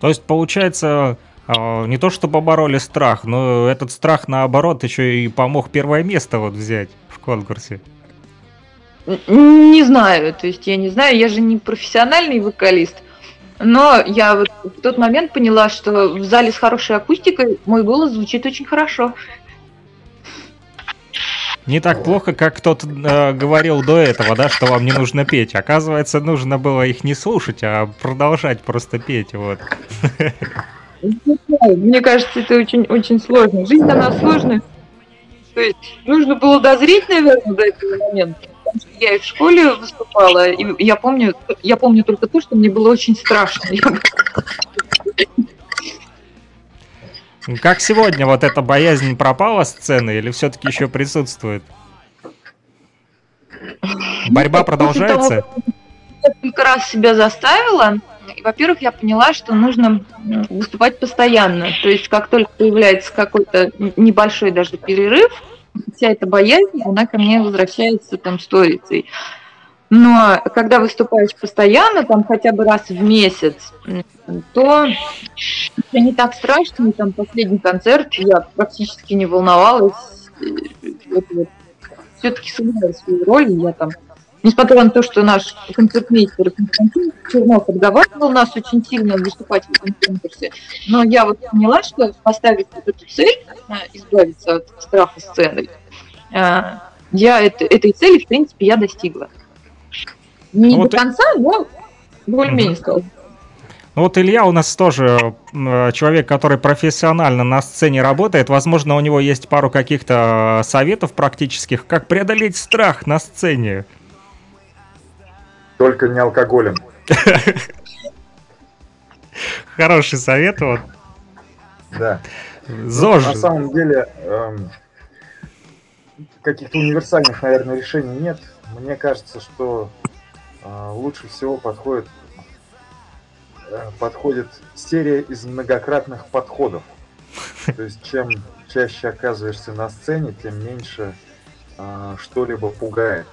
То есть, получается, а, не то чтобы побороли страх, но этот страх, наоборот, еще и помог первое место вот взять в конкурсе. Не знаю, то есть я не знаю, я же не профессиональный вокалист, но я вот в тот момент поняла, что в зале с хорошей акустикой мой голос звучит очень хорошо. Не так плохо, как кто-то э, говорил до этого, да, что вам не нужно петь. Оказывается, нужно было их не слушать, а продолжать просто петь, вот. Мне кажется, это очень, очень сложно. Жизнь, она сложная. То есть нужно было дозреть, наверное, до этого момента. Потому что я и в школе выступала, и я помню, я помню только то, что мне было очень страшно. Как сегодня вот эта боязнь пропала сцены или все-таки еще присутствует? Борьба продолжается? Я несколько раз себя заставила, во-первых, я поняла, что нужно выступать постоянно. То есть, как только появляется какой-то небольшой даже перерыв, вся эта боязнь, она ко мне возвращается там сторицей. Но когда выступаешь постоянно, там хотя бы раз в месяц, то это не так страшно. Там последний концерт я практически не волновалась. Все-таки сыграла свою роль, я там Несмотря на то, что наш концертмейстер Константин Чернов подговаривал нас очень сильно выступать в этом конкурсе, но я вот поняла, что поставить вот эту цель, избавиться от страха сцены, а, я это, этой цели, в принципе, я достигла. Не вот до конца, но более-менее стала. Ну вот Илья у нас тоже человек, который профессионально на сцене работает. Возможно, у него есть пару каких-то советов практических, как преодолеть страх на сцене. Только не алкоголем. Хороший совет, вот. Да. ЗОЖ. на самом деле, эм, каких-то универсальных, наверное, решений нет. Мне кажется, что э, лучше всего подходит, э, подходит серия из многократных подходов. То есть, чем чаще оказываешься на сцене, тем меньше э, что-либо пугает.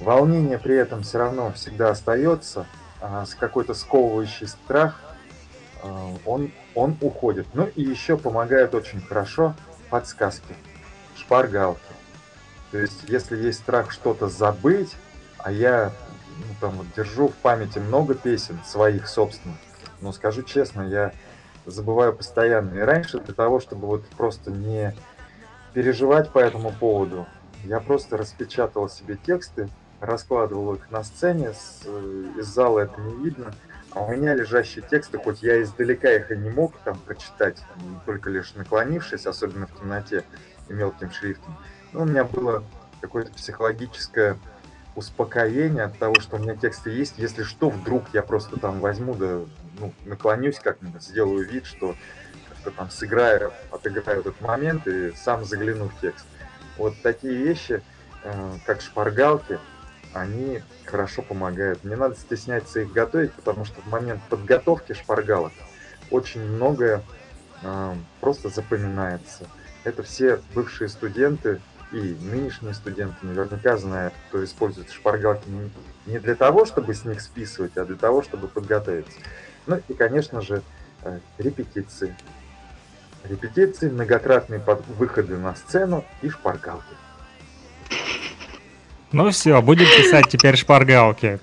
Волнение при этом все равно всегда остается, а с какой-то сковывающий страх а, он, он уходит. Ну и еще помогают очень хорошо подсказки, шпаргалки. То есть, если есть страх что-то забыть, а я ну, там, вот, держу в памяти много песен своих собственных, но скажу честно, я забываю постоянно. И раньше для того, чтобы вот просто не переживать по этому поводу, я просто распечатал себе тексты, раскладывал их на сцене, с, э, из зала это не видно, а у меня лежащие тексты, хоть я издалека их и не мог там прочитать, только лишь наклонившись, особенно в темноте и мелким шрифтом, но у меня было какое-то психологическое успокоение от того, что у меня тексты есть. Если что, вдруг я просто там возьму, да, ну, наклонюсь как-нибудь, сделаю вид, что как-то там сыграю, отыграю этот момент и сам загляну в текст. Вот такие вещи, э, как шпаргалки, они хорошо помогают. Не надо стесняться их готовить, потому что в момент подготовки шпаргалок очень многое э, просто запоминается. Это все бывшие студенты и нынешние студенты наверняка знают, кто использует шпаргалки не для того, чтобы с них списывать, а для того, чтобы подготовиться. Ну и, конечно же, э, репетиции. Репетиции, многократные выходы на сцену и шпаргалки. Ну все, будем писать теперь шпаргалки.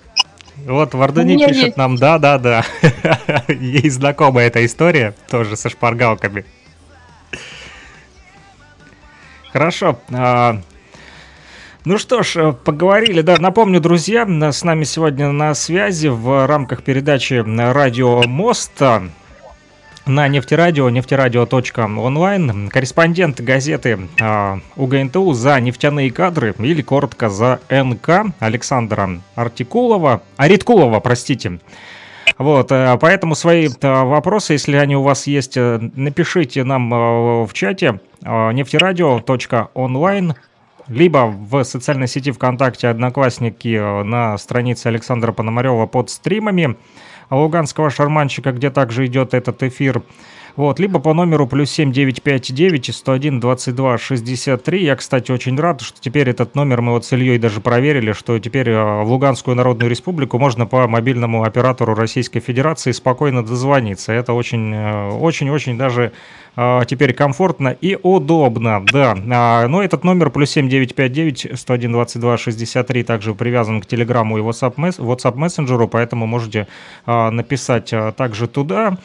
Вот Вардуни пишет есть. нам, да-да-да. Ей знакома эта история, тоже со Ну что ж, э, поговорили, да, напомню, друзья, с нами сегодня на связи в рамках передачи «Радио Моста» на нефтерадио, нефтерадио.онлайн, корреспондент газеты э, УГНТУ за нефтяные кадры, или коротко за НК Александра Артикулова, Ариткулова, простите. Вот, э, поэтому свои э, вопросы, если они у вас есть, э, напишите нам в чате нефтерадио.онлайн, либо в социальной сети ВКонтакте Одноклассники на странице Александра Пономарева под стримами луганского шарманщика, где также идет этот эфир. Вот, либо по номеру плюс 7959 101 22 63. Я, кстати, очень рад, что теперь этот номер мы вот с Ильей даже проверили, что теперь э, в Луганскую Народную Республику можно по мобильному оператору Российской Федерации спокойно дозвониться. Это очень-очень-очень э, даже э, теперь комфортно и удобно, да. А, но этот номер плюс 7959 101 22 63 также привязан к Телеграмму и WhatsApp, WhatsApp мессенджеру, поэтому можете написать также туда.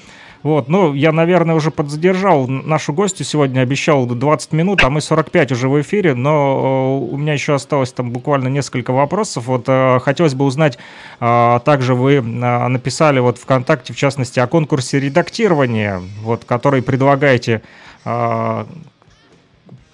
Вот, ну, я, наверное, уже подзадержал нашу гостью сегодня, обещал 20 минут, а мы 45 уже в эфире, но э, у меня еще осталось там буквально несколько вопросов. Вот э, хотелось бы узнать, э, также вы написали вот ВКонтакте, в частности, о конкурсе редактирования, вот, который предлагаете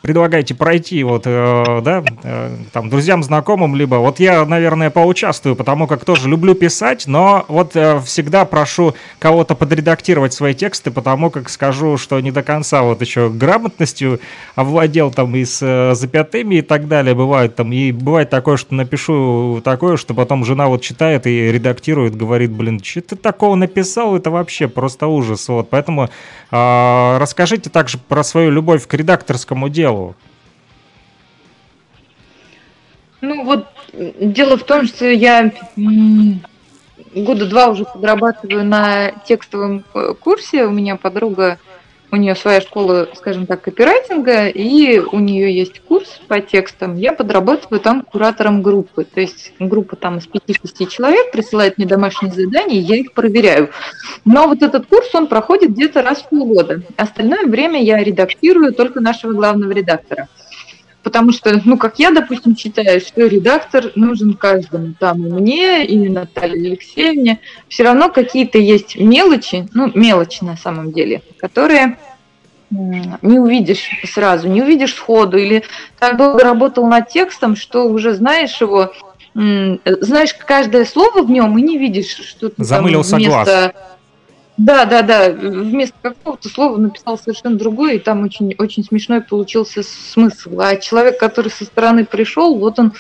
предлагаете пройти вот, э, да, э, там, друзьям, знакомым, либо вот я, наверное, поучаствую, потому как тоже люблю писать, но вот э, всегда прошу кого-то подредактировать свои тексты, потому как скажу, что не до конца вот еще грамотностью овладел там и с запятыми и так далее, бывает там, и бывает такое, что напишу такое, что потом жена вот читает и редактирует, говорит, блин, что ты такого написал, это вообще просто ужас, вот, поэтому э, расскажите также про свою любовь к редакторскому делу, делу? Ну вот дело в том, что я года два уже подрабатываю на текстовом э, курсе. У меня подруга, у нее своя школа, скажем так, копирайтинга, и у нее есть курс по текстам. Я подрабатываю там куратором группы. То есть группа там из 5-6 человек присылает мне домашние задания, я их проверяю. Но вот этот курс, он проходит где-то раз в полгода. Остальное время я редактирую только нашего главного редактора потому что, ну, как я, допустим, считаю, что редактор нужен каждому, там и мне, и Наталье Алексеевне, все равно какие-то есть мелочи, ну, мелочи на самом деле, которые не увидишь сразу, не увидишь сходу, или так долго работал над текстом, что уже знаешь его, знаешь каждое слово в нем и не видишь, что ты Замылился там вместо... глаз да, да, да. Вместо какого-то слова написал совершенно другое, и там очень, очень смешной получился смысл. А человек, который со стороны пришел, вот он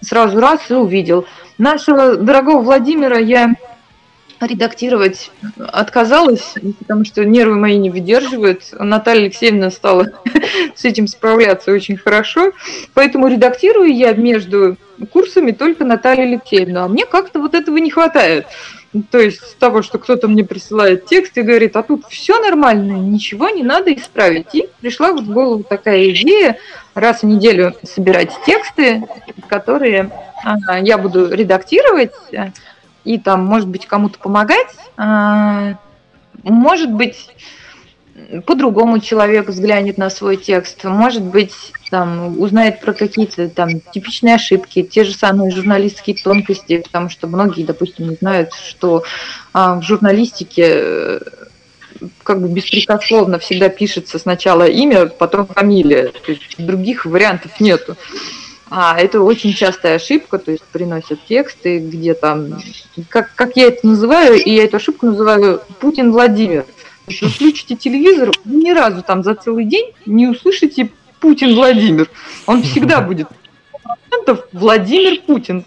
сразу раз и увидел. Нашего дорогого Владимира я редактировать отказалась, потому что нервы мои не выдерживают. Наталья Алексеевна стала с этим справляться очень хорошо. Поэтому редактирую я между курсами только Наталью Алексеевну. А мне как-то вот этого не хватает. То есть того, что кто-то мне присылает текст и говорит, а тут все нормально, ничего не надо исправить. И пришла в голову такая идея раз в неделю собирать тексты, которые а, я буду редактировать, и там, может быть, кому-то помогать, а, может быть, по-другому человек взглянет на свой текст, может быть, там, узнает про какие-то там типичные ошибки, те же самые журналистские тонкости, потому что многие, допустим, не знают, что а, в журналистике э, как бы беспрекословно всегда пишется сначала имя, потом фамилия, то есть других вариантов нету. А, это очень частая ошибка, то есть приносят тексты, где там, как, как я это называю, и я эту ошибку называю Путин Владимир. Вы включите телевизор, вы ни разу там за целый день не услышите Путин Владимир. Он всегда будет Владимир Путин.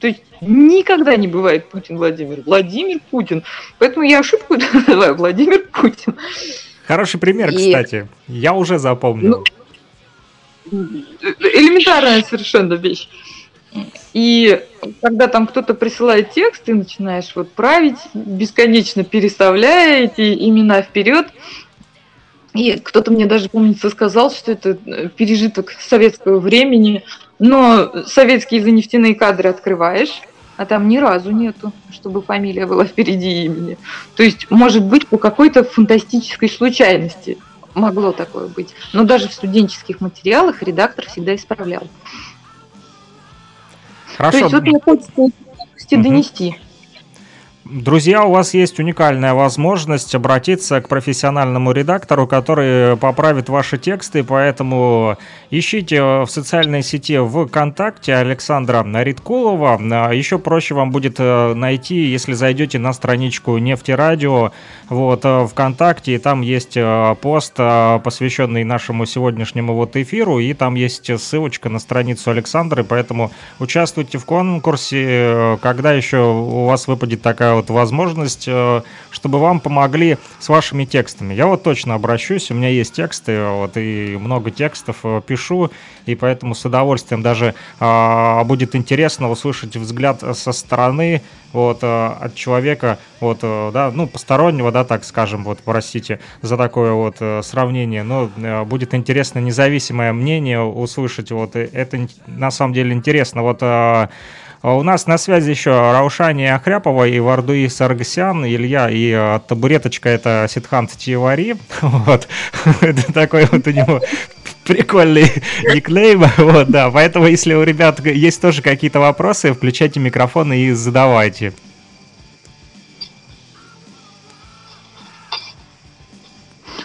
То есть никогда не бывает Путин Владимир. Владимир Путин. Поэтому я ошибку называю Владимир Путин. Хороший пример, и... кстати. Я уже запомнил. Ну, элементарная совершенно вещь. И когда там кто-то присылает текст, ты начинаешь вот править, бесконечно переставляя эти имена вперед. И кто-то мне даже, помнится, сказал, что это э, пережиток советского времени. Но советские за нефтяные кадры открываешь, а там ни разу нету, чтобы фамилия была впереди имени. То есть, может быть, по какой-то фантастической случайности могло такое быть. Но даже в студенческих материалах редактор всегда исправлял. Хорошо. То есть вот мне хочется донести. Друзья, у вас есть уникальная возможность обратиться к профессиональному редактору, который поправит ваши тексты, поэтому ищите в социальной сети ВКонтакте Александра Риткулова. А Еще проще вам будет э, найти, если зайдете на страничку Нефтерадио вот, э, ВКонтакте, и там есть э, пост, посвященный нашему сегодняшнему вот эфиру, и там есть ссылочка на страницу Александры, поэтому участвуйте в конкурсе, когда еще у вас выпадет такая вот возможность, э, чтобы вам помогли с вашими текстами. Я вот точно обращусь, у меня есть тексты, вот, и много текстов э, пишу, и поэтому с удовольствием даже а, будет интересно услышать взгляд со стороны, вот, э, от человека, вот, да, ну, постороннего, да, так скажем, вот, простите за такое вот сравнение, но будет интересно независимое мнение услышать, вот, это на самом деле интересно, вот, а у нас на связи еще Раушани Ахряпова и Вардуи Саргсян, Илья и а, табуреточка это Ситхант Тивари. Вот. это такой вот у него прикольный никнейм. Вот, да. Поэтому, если у ребят есть тоже какие-то вопросы, включайте микрофоны и задавайте.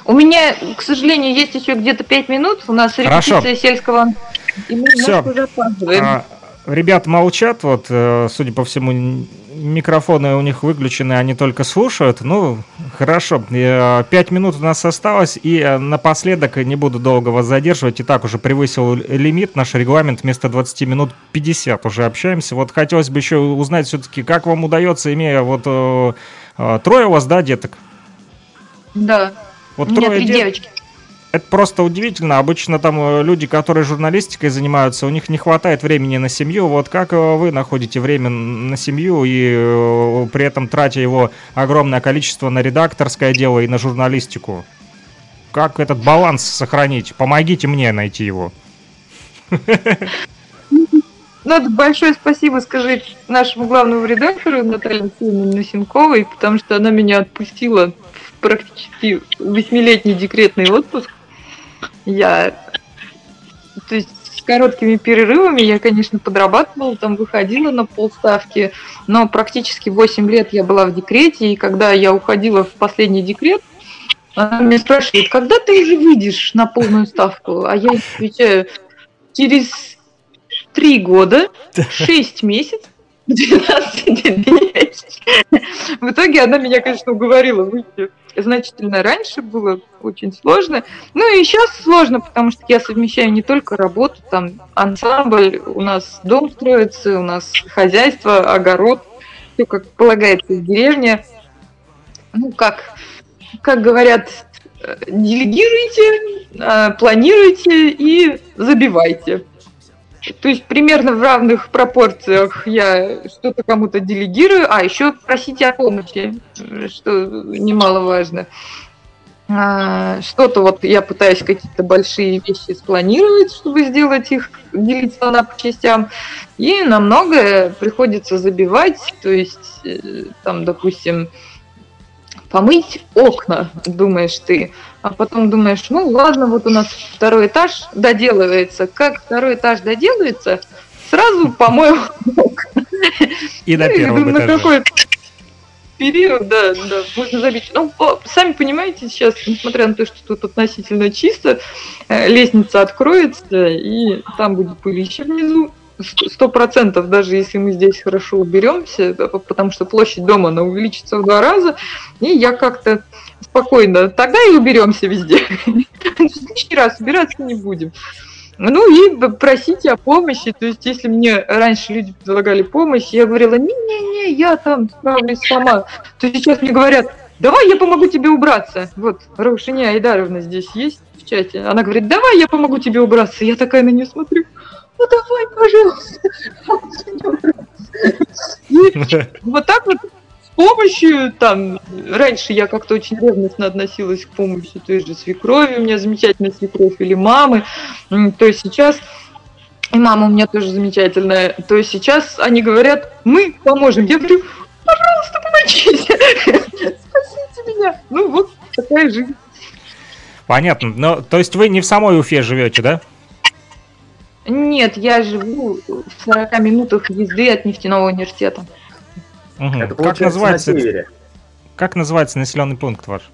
У меня, к сожалению, есть еще где-то 5 минут. У нас репетиция Хорошо. сельского. И мы Все. А, Ребят молчат, вот, э, судя по всему, микрофоны у них выключены, они только слушают. Ну, хорошо, э, пять минут у нас осталось, и э, напоследок не буду долго вас задерживать, и так уже превысил лимит, наш регламент вместо 20 минут 50 уже общаемся. Вот хотелось бы еще узнать все-таки, как вам удается, имея вот трое у вас, да, деток? Да, вот у меня трое три дет... девочки. Это просто удивительно. Обычно там э, люди, которые журналистикой занимаются, у них не хватает времени на семью. Вот как э, вы находите время на семью и э, при этом тратя его огромное количество на редакторское дело и на журналистику? Как этот баланс сохранить? Помогите мне найти его. Надо большое спасибо сказать нашему главному редактору Наталье Алексеевне Носенковой, потому что она меня отпустила в практически восьмилетний декретный отпуск. Я, то есть с короткими перерывами я, конечно, подрабатывала, там выходила на полставки, но практически 8 лет я была в декрете, и когда я уходила в последний декрет, она меня спрашивает, когда ты уже выйдешь на полную ставку? А я отвечаю, через три года, шесть месяцев, 12 дней. В итоге она меня, конечно, уговорила выйти значительно раньше, было очень сложно. Ну и сейчас сложно, потому что я совмещаю не только работу, там ансамбль, у нас дом строится, у нас хозяйство, огород, все как полагается в деревне. Ну, как, как говорят, э, делегируйте, э, планируйте и забивайте. То есть примерно в равных пропорциях я что-то кому-то делегирую, а еще просите о помощи, что немаловажно. А, что-то вот я пытаюсь какие-то большие вещи спланировать, чтобы сделать их, делиться на по частям, и на многое приходится забивать, то есть э, там, допустим, помыть окна, думаешь ты, а потом думаешь, ну ладно, вот у нас второй этаж доделывается. Как второй этаж доделается, сразу помою. И на первом этаже. На какой период, да, да, можно забить. Ну, сами понимаете, сейчас, несмотря на то, что тут относительно чисто, э, лестница откроется, и там будет пылище внизу, сто процентов, даже если мы здесь хорошо уберемся, потому что площадь дома она увеличится в два раза, и я как-то спокойно, тогда и уберемся везде. Лишний раз убираться не будем. Ну и просите о помощи. То есть, если мне раньше люди предлагали помощь, я говорила, не-не-не, я там справлюсь сама. То сейчас мне говорят, давай я помогу тебе убраться. Вот, Раушиня Айдаровна здесь есть в чате. Она говорит, давай я помогу тебе убраться. Я такая на нее смотрю, ну давай, пожалуйста. Вот так вот с помощью, там, раньше я как-то очень ревностно относилась к помощи той же свекрови, у меня замечательная свекровь или мамы, то есть сейчас и мама у меня тоже замечательная. То есть сейчас они говорят, мы поможем. Я говорю, пожалуйста, помогите. Спасите меня. Ну вот такая жизнь. Понятно. Но, то есть вы не в самой Уфе живете, да? Нет, я живу в 40 минутах езды от нефтяного университета. Угу. Это Как называется, на севере. как называется населенный пункт ваш?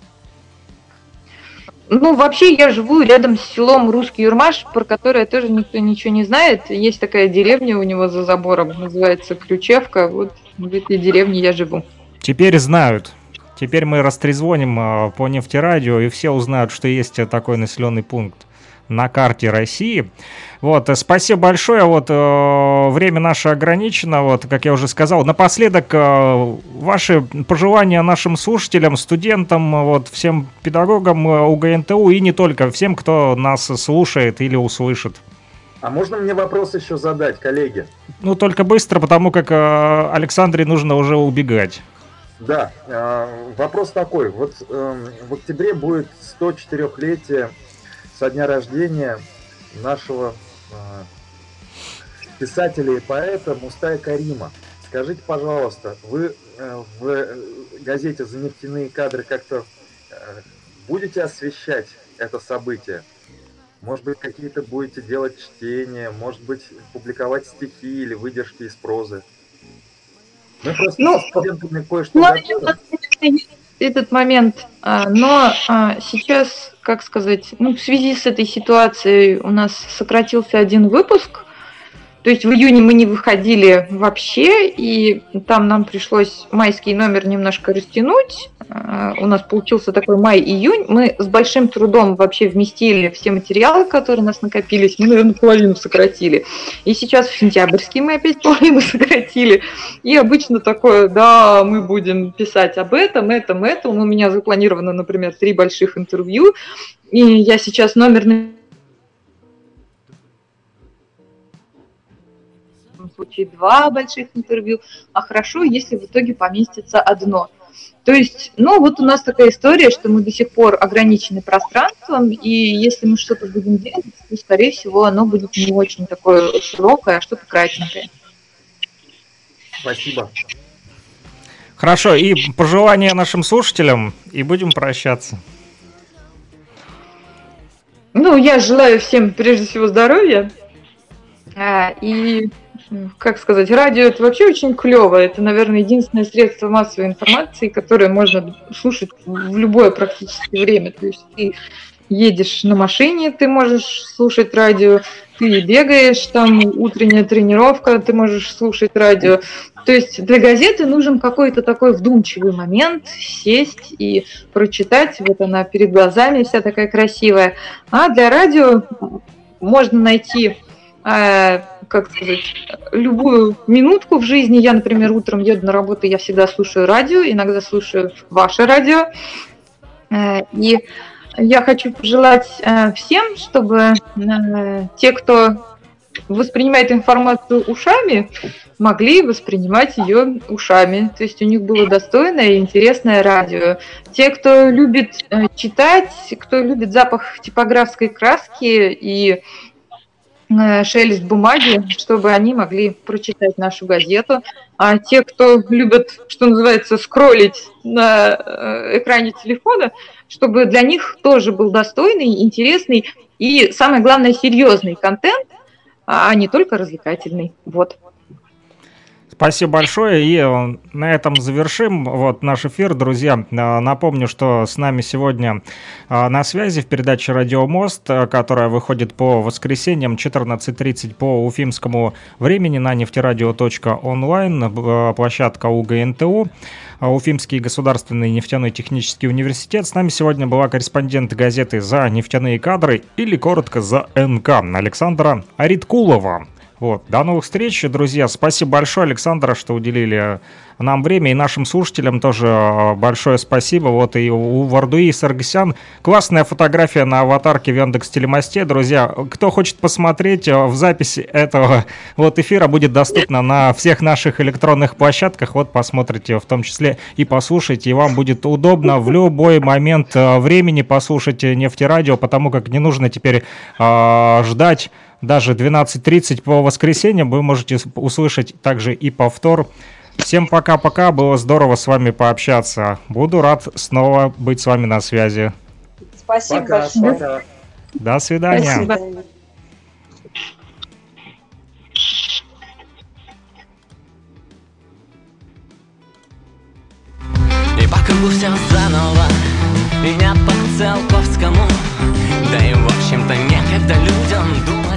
Ну, вообще, я живу рядом с селом Русский Юрмаш, про которое тоже никто ничего не знает. Есть такая деревня у него за забором, называется Ключевка. Вот в этой деревне я живу. Теперь знают. Теперь мы растрезвоним а, по нефтерадио, и все узнают, что есть такой населенный пункт на карте России. Вот, э, спасибо большое. Вот э, время наше ограничено. Вот, как я уже сказал, напоследок э, ваши пожелания нашим слушателям, студентам, э, вот всем педагогам э, УГНТУ и не только, всем, кто нас слушает или услышит. А можно мне вопрос еще задать, коллеги? Ну, только быстро, потому как э, Александре нужно уже убегать. Да, э, вопрос такой. Вот эм, в октябре будет 104-летие со дня рождения нашего э, писателя и поэта Мустая Карима. Скажите, пожалуйста, вы э, в э, газете «За нефтяные кадры» как-то будете освещать это событие? Может быть, какие-то будете делать чтения, может быть, публиковать стихи или выдержки из прозы? Мы просто Ну, со студентами кое-что Ну, готовим. Этот момент, а, но а, сейчас, как сказать, ну, в связи с этой ситуацией у нас сократился один выпуск, то есть в июне мы не выходили вообще, и там нам пришлось майский номер немножко растянуть. А, У нас получился такой май-июнь. Мы с большим трудом вообще вместили все материалы, которые у нас накопились. Мы, наверное, половину сократили. И сейчас в сентябрьский мы опять половину сократили. И обычно такое, да, мы будем писать об этом, этом, этом. У меня запланировано, например, три больших интервью. И я сейчас номер случае два больших интервью, а хорошо, если в итоге поместится одно. То есть, ну, вот у нас такая история, что мы до сих пор ограничены пространством, и если мы что-то будем делать, то, скорее всего, оно будет не очень такое широкое, а что-то кратенькое. Спасибо. Хорошо, и пожелания нашим слушателям, и будем прощаться. Ну, я желаю всем прежде всего здоровья. А, и, как сказать, радио это вообще очень клево. Это, наверное, единственное средство массовой информации, которое можно слушать в любое практически время. То есть ты едешь на машине, ты можешь слушать радио, ты бегаешь, там утренняя тренировка, ты можешь слушать радио. То есть для газеты нужен какой-то такой вдумчивый момент, сесть и прочитать. Вот она перед глазами вся такая красивая. А для радио можно найти, как сказать, любую минутку в жизни. Я, например, утром еду на работу, я всегда слушаю радио, иногда слушаю ваше радио. Э, И я хочу пожелать э, всем, чтобы э, те, кто воспринимает информацию ушами, могли воспринимать ее ушами. То есть у них было достойное и интересное радио. Те, кто любит читать, кто любит запах типографской краски и шелест бумаги, чтобы они могли прочитать нашу газету. А те, кто любит, что называется, скроллить на э, экране телефона, чтобы для них тоже был достойный, интересный и, самое главное, серьезный контент, а не только развлекательный. Вот. Спасибо большое. И э, на этом завершим вот наш эфир, друзья. Э, Напомню, что с нами сегодня э, на связи в передаче «Радио Мост», которая выходит по воскресеньям 14.30 по уфимскому времени на нефтерадио.онлайн, площадка УГНТУ, Уфимский государственный нефтяной технический университет. С нами сегодня была корреспондент газеты «За нефтяные кадры» или коротко «За НК» Александра Ариткулова. Вот. До новых встреч, друзья. Спасибо большое, Александра, что уделили нам время. И нашим слушателям тоже э, большое спасибо. Вот и у Вардуи Саргсян классная фотография на аватарке в Яндекс Телемосте. Друзья, кто хочет посмотреть э, в записи этого вот эфира будет доступна на всех наших электронных площадках. Вот посмотрите в том числе и послушайте. И вам будет удобно в любой момент э, времени послушать нефтерадио, потому как не нужно теперь э, ждать даже 12.30 по воскресеньям вы можете услышать также и повтор. Всем пока-пока, было здорово с вами пообщаться. Буду рад снова быть с вами на связи. Спасибо пока, большое. Пока. До свидания. И по кругу все заново, меня по Целковскому Да и в общем-то некогда людям думать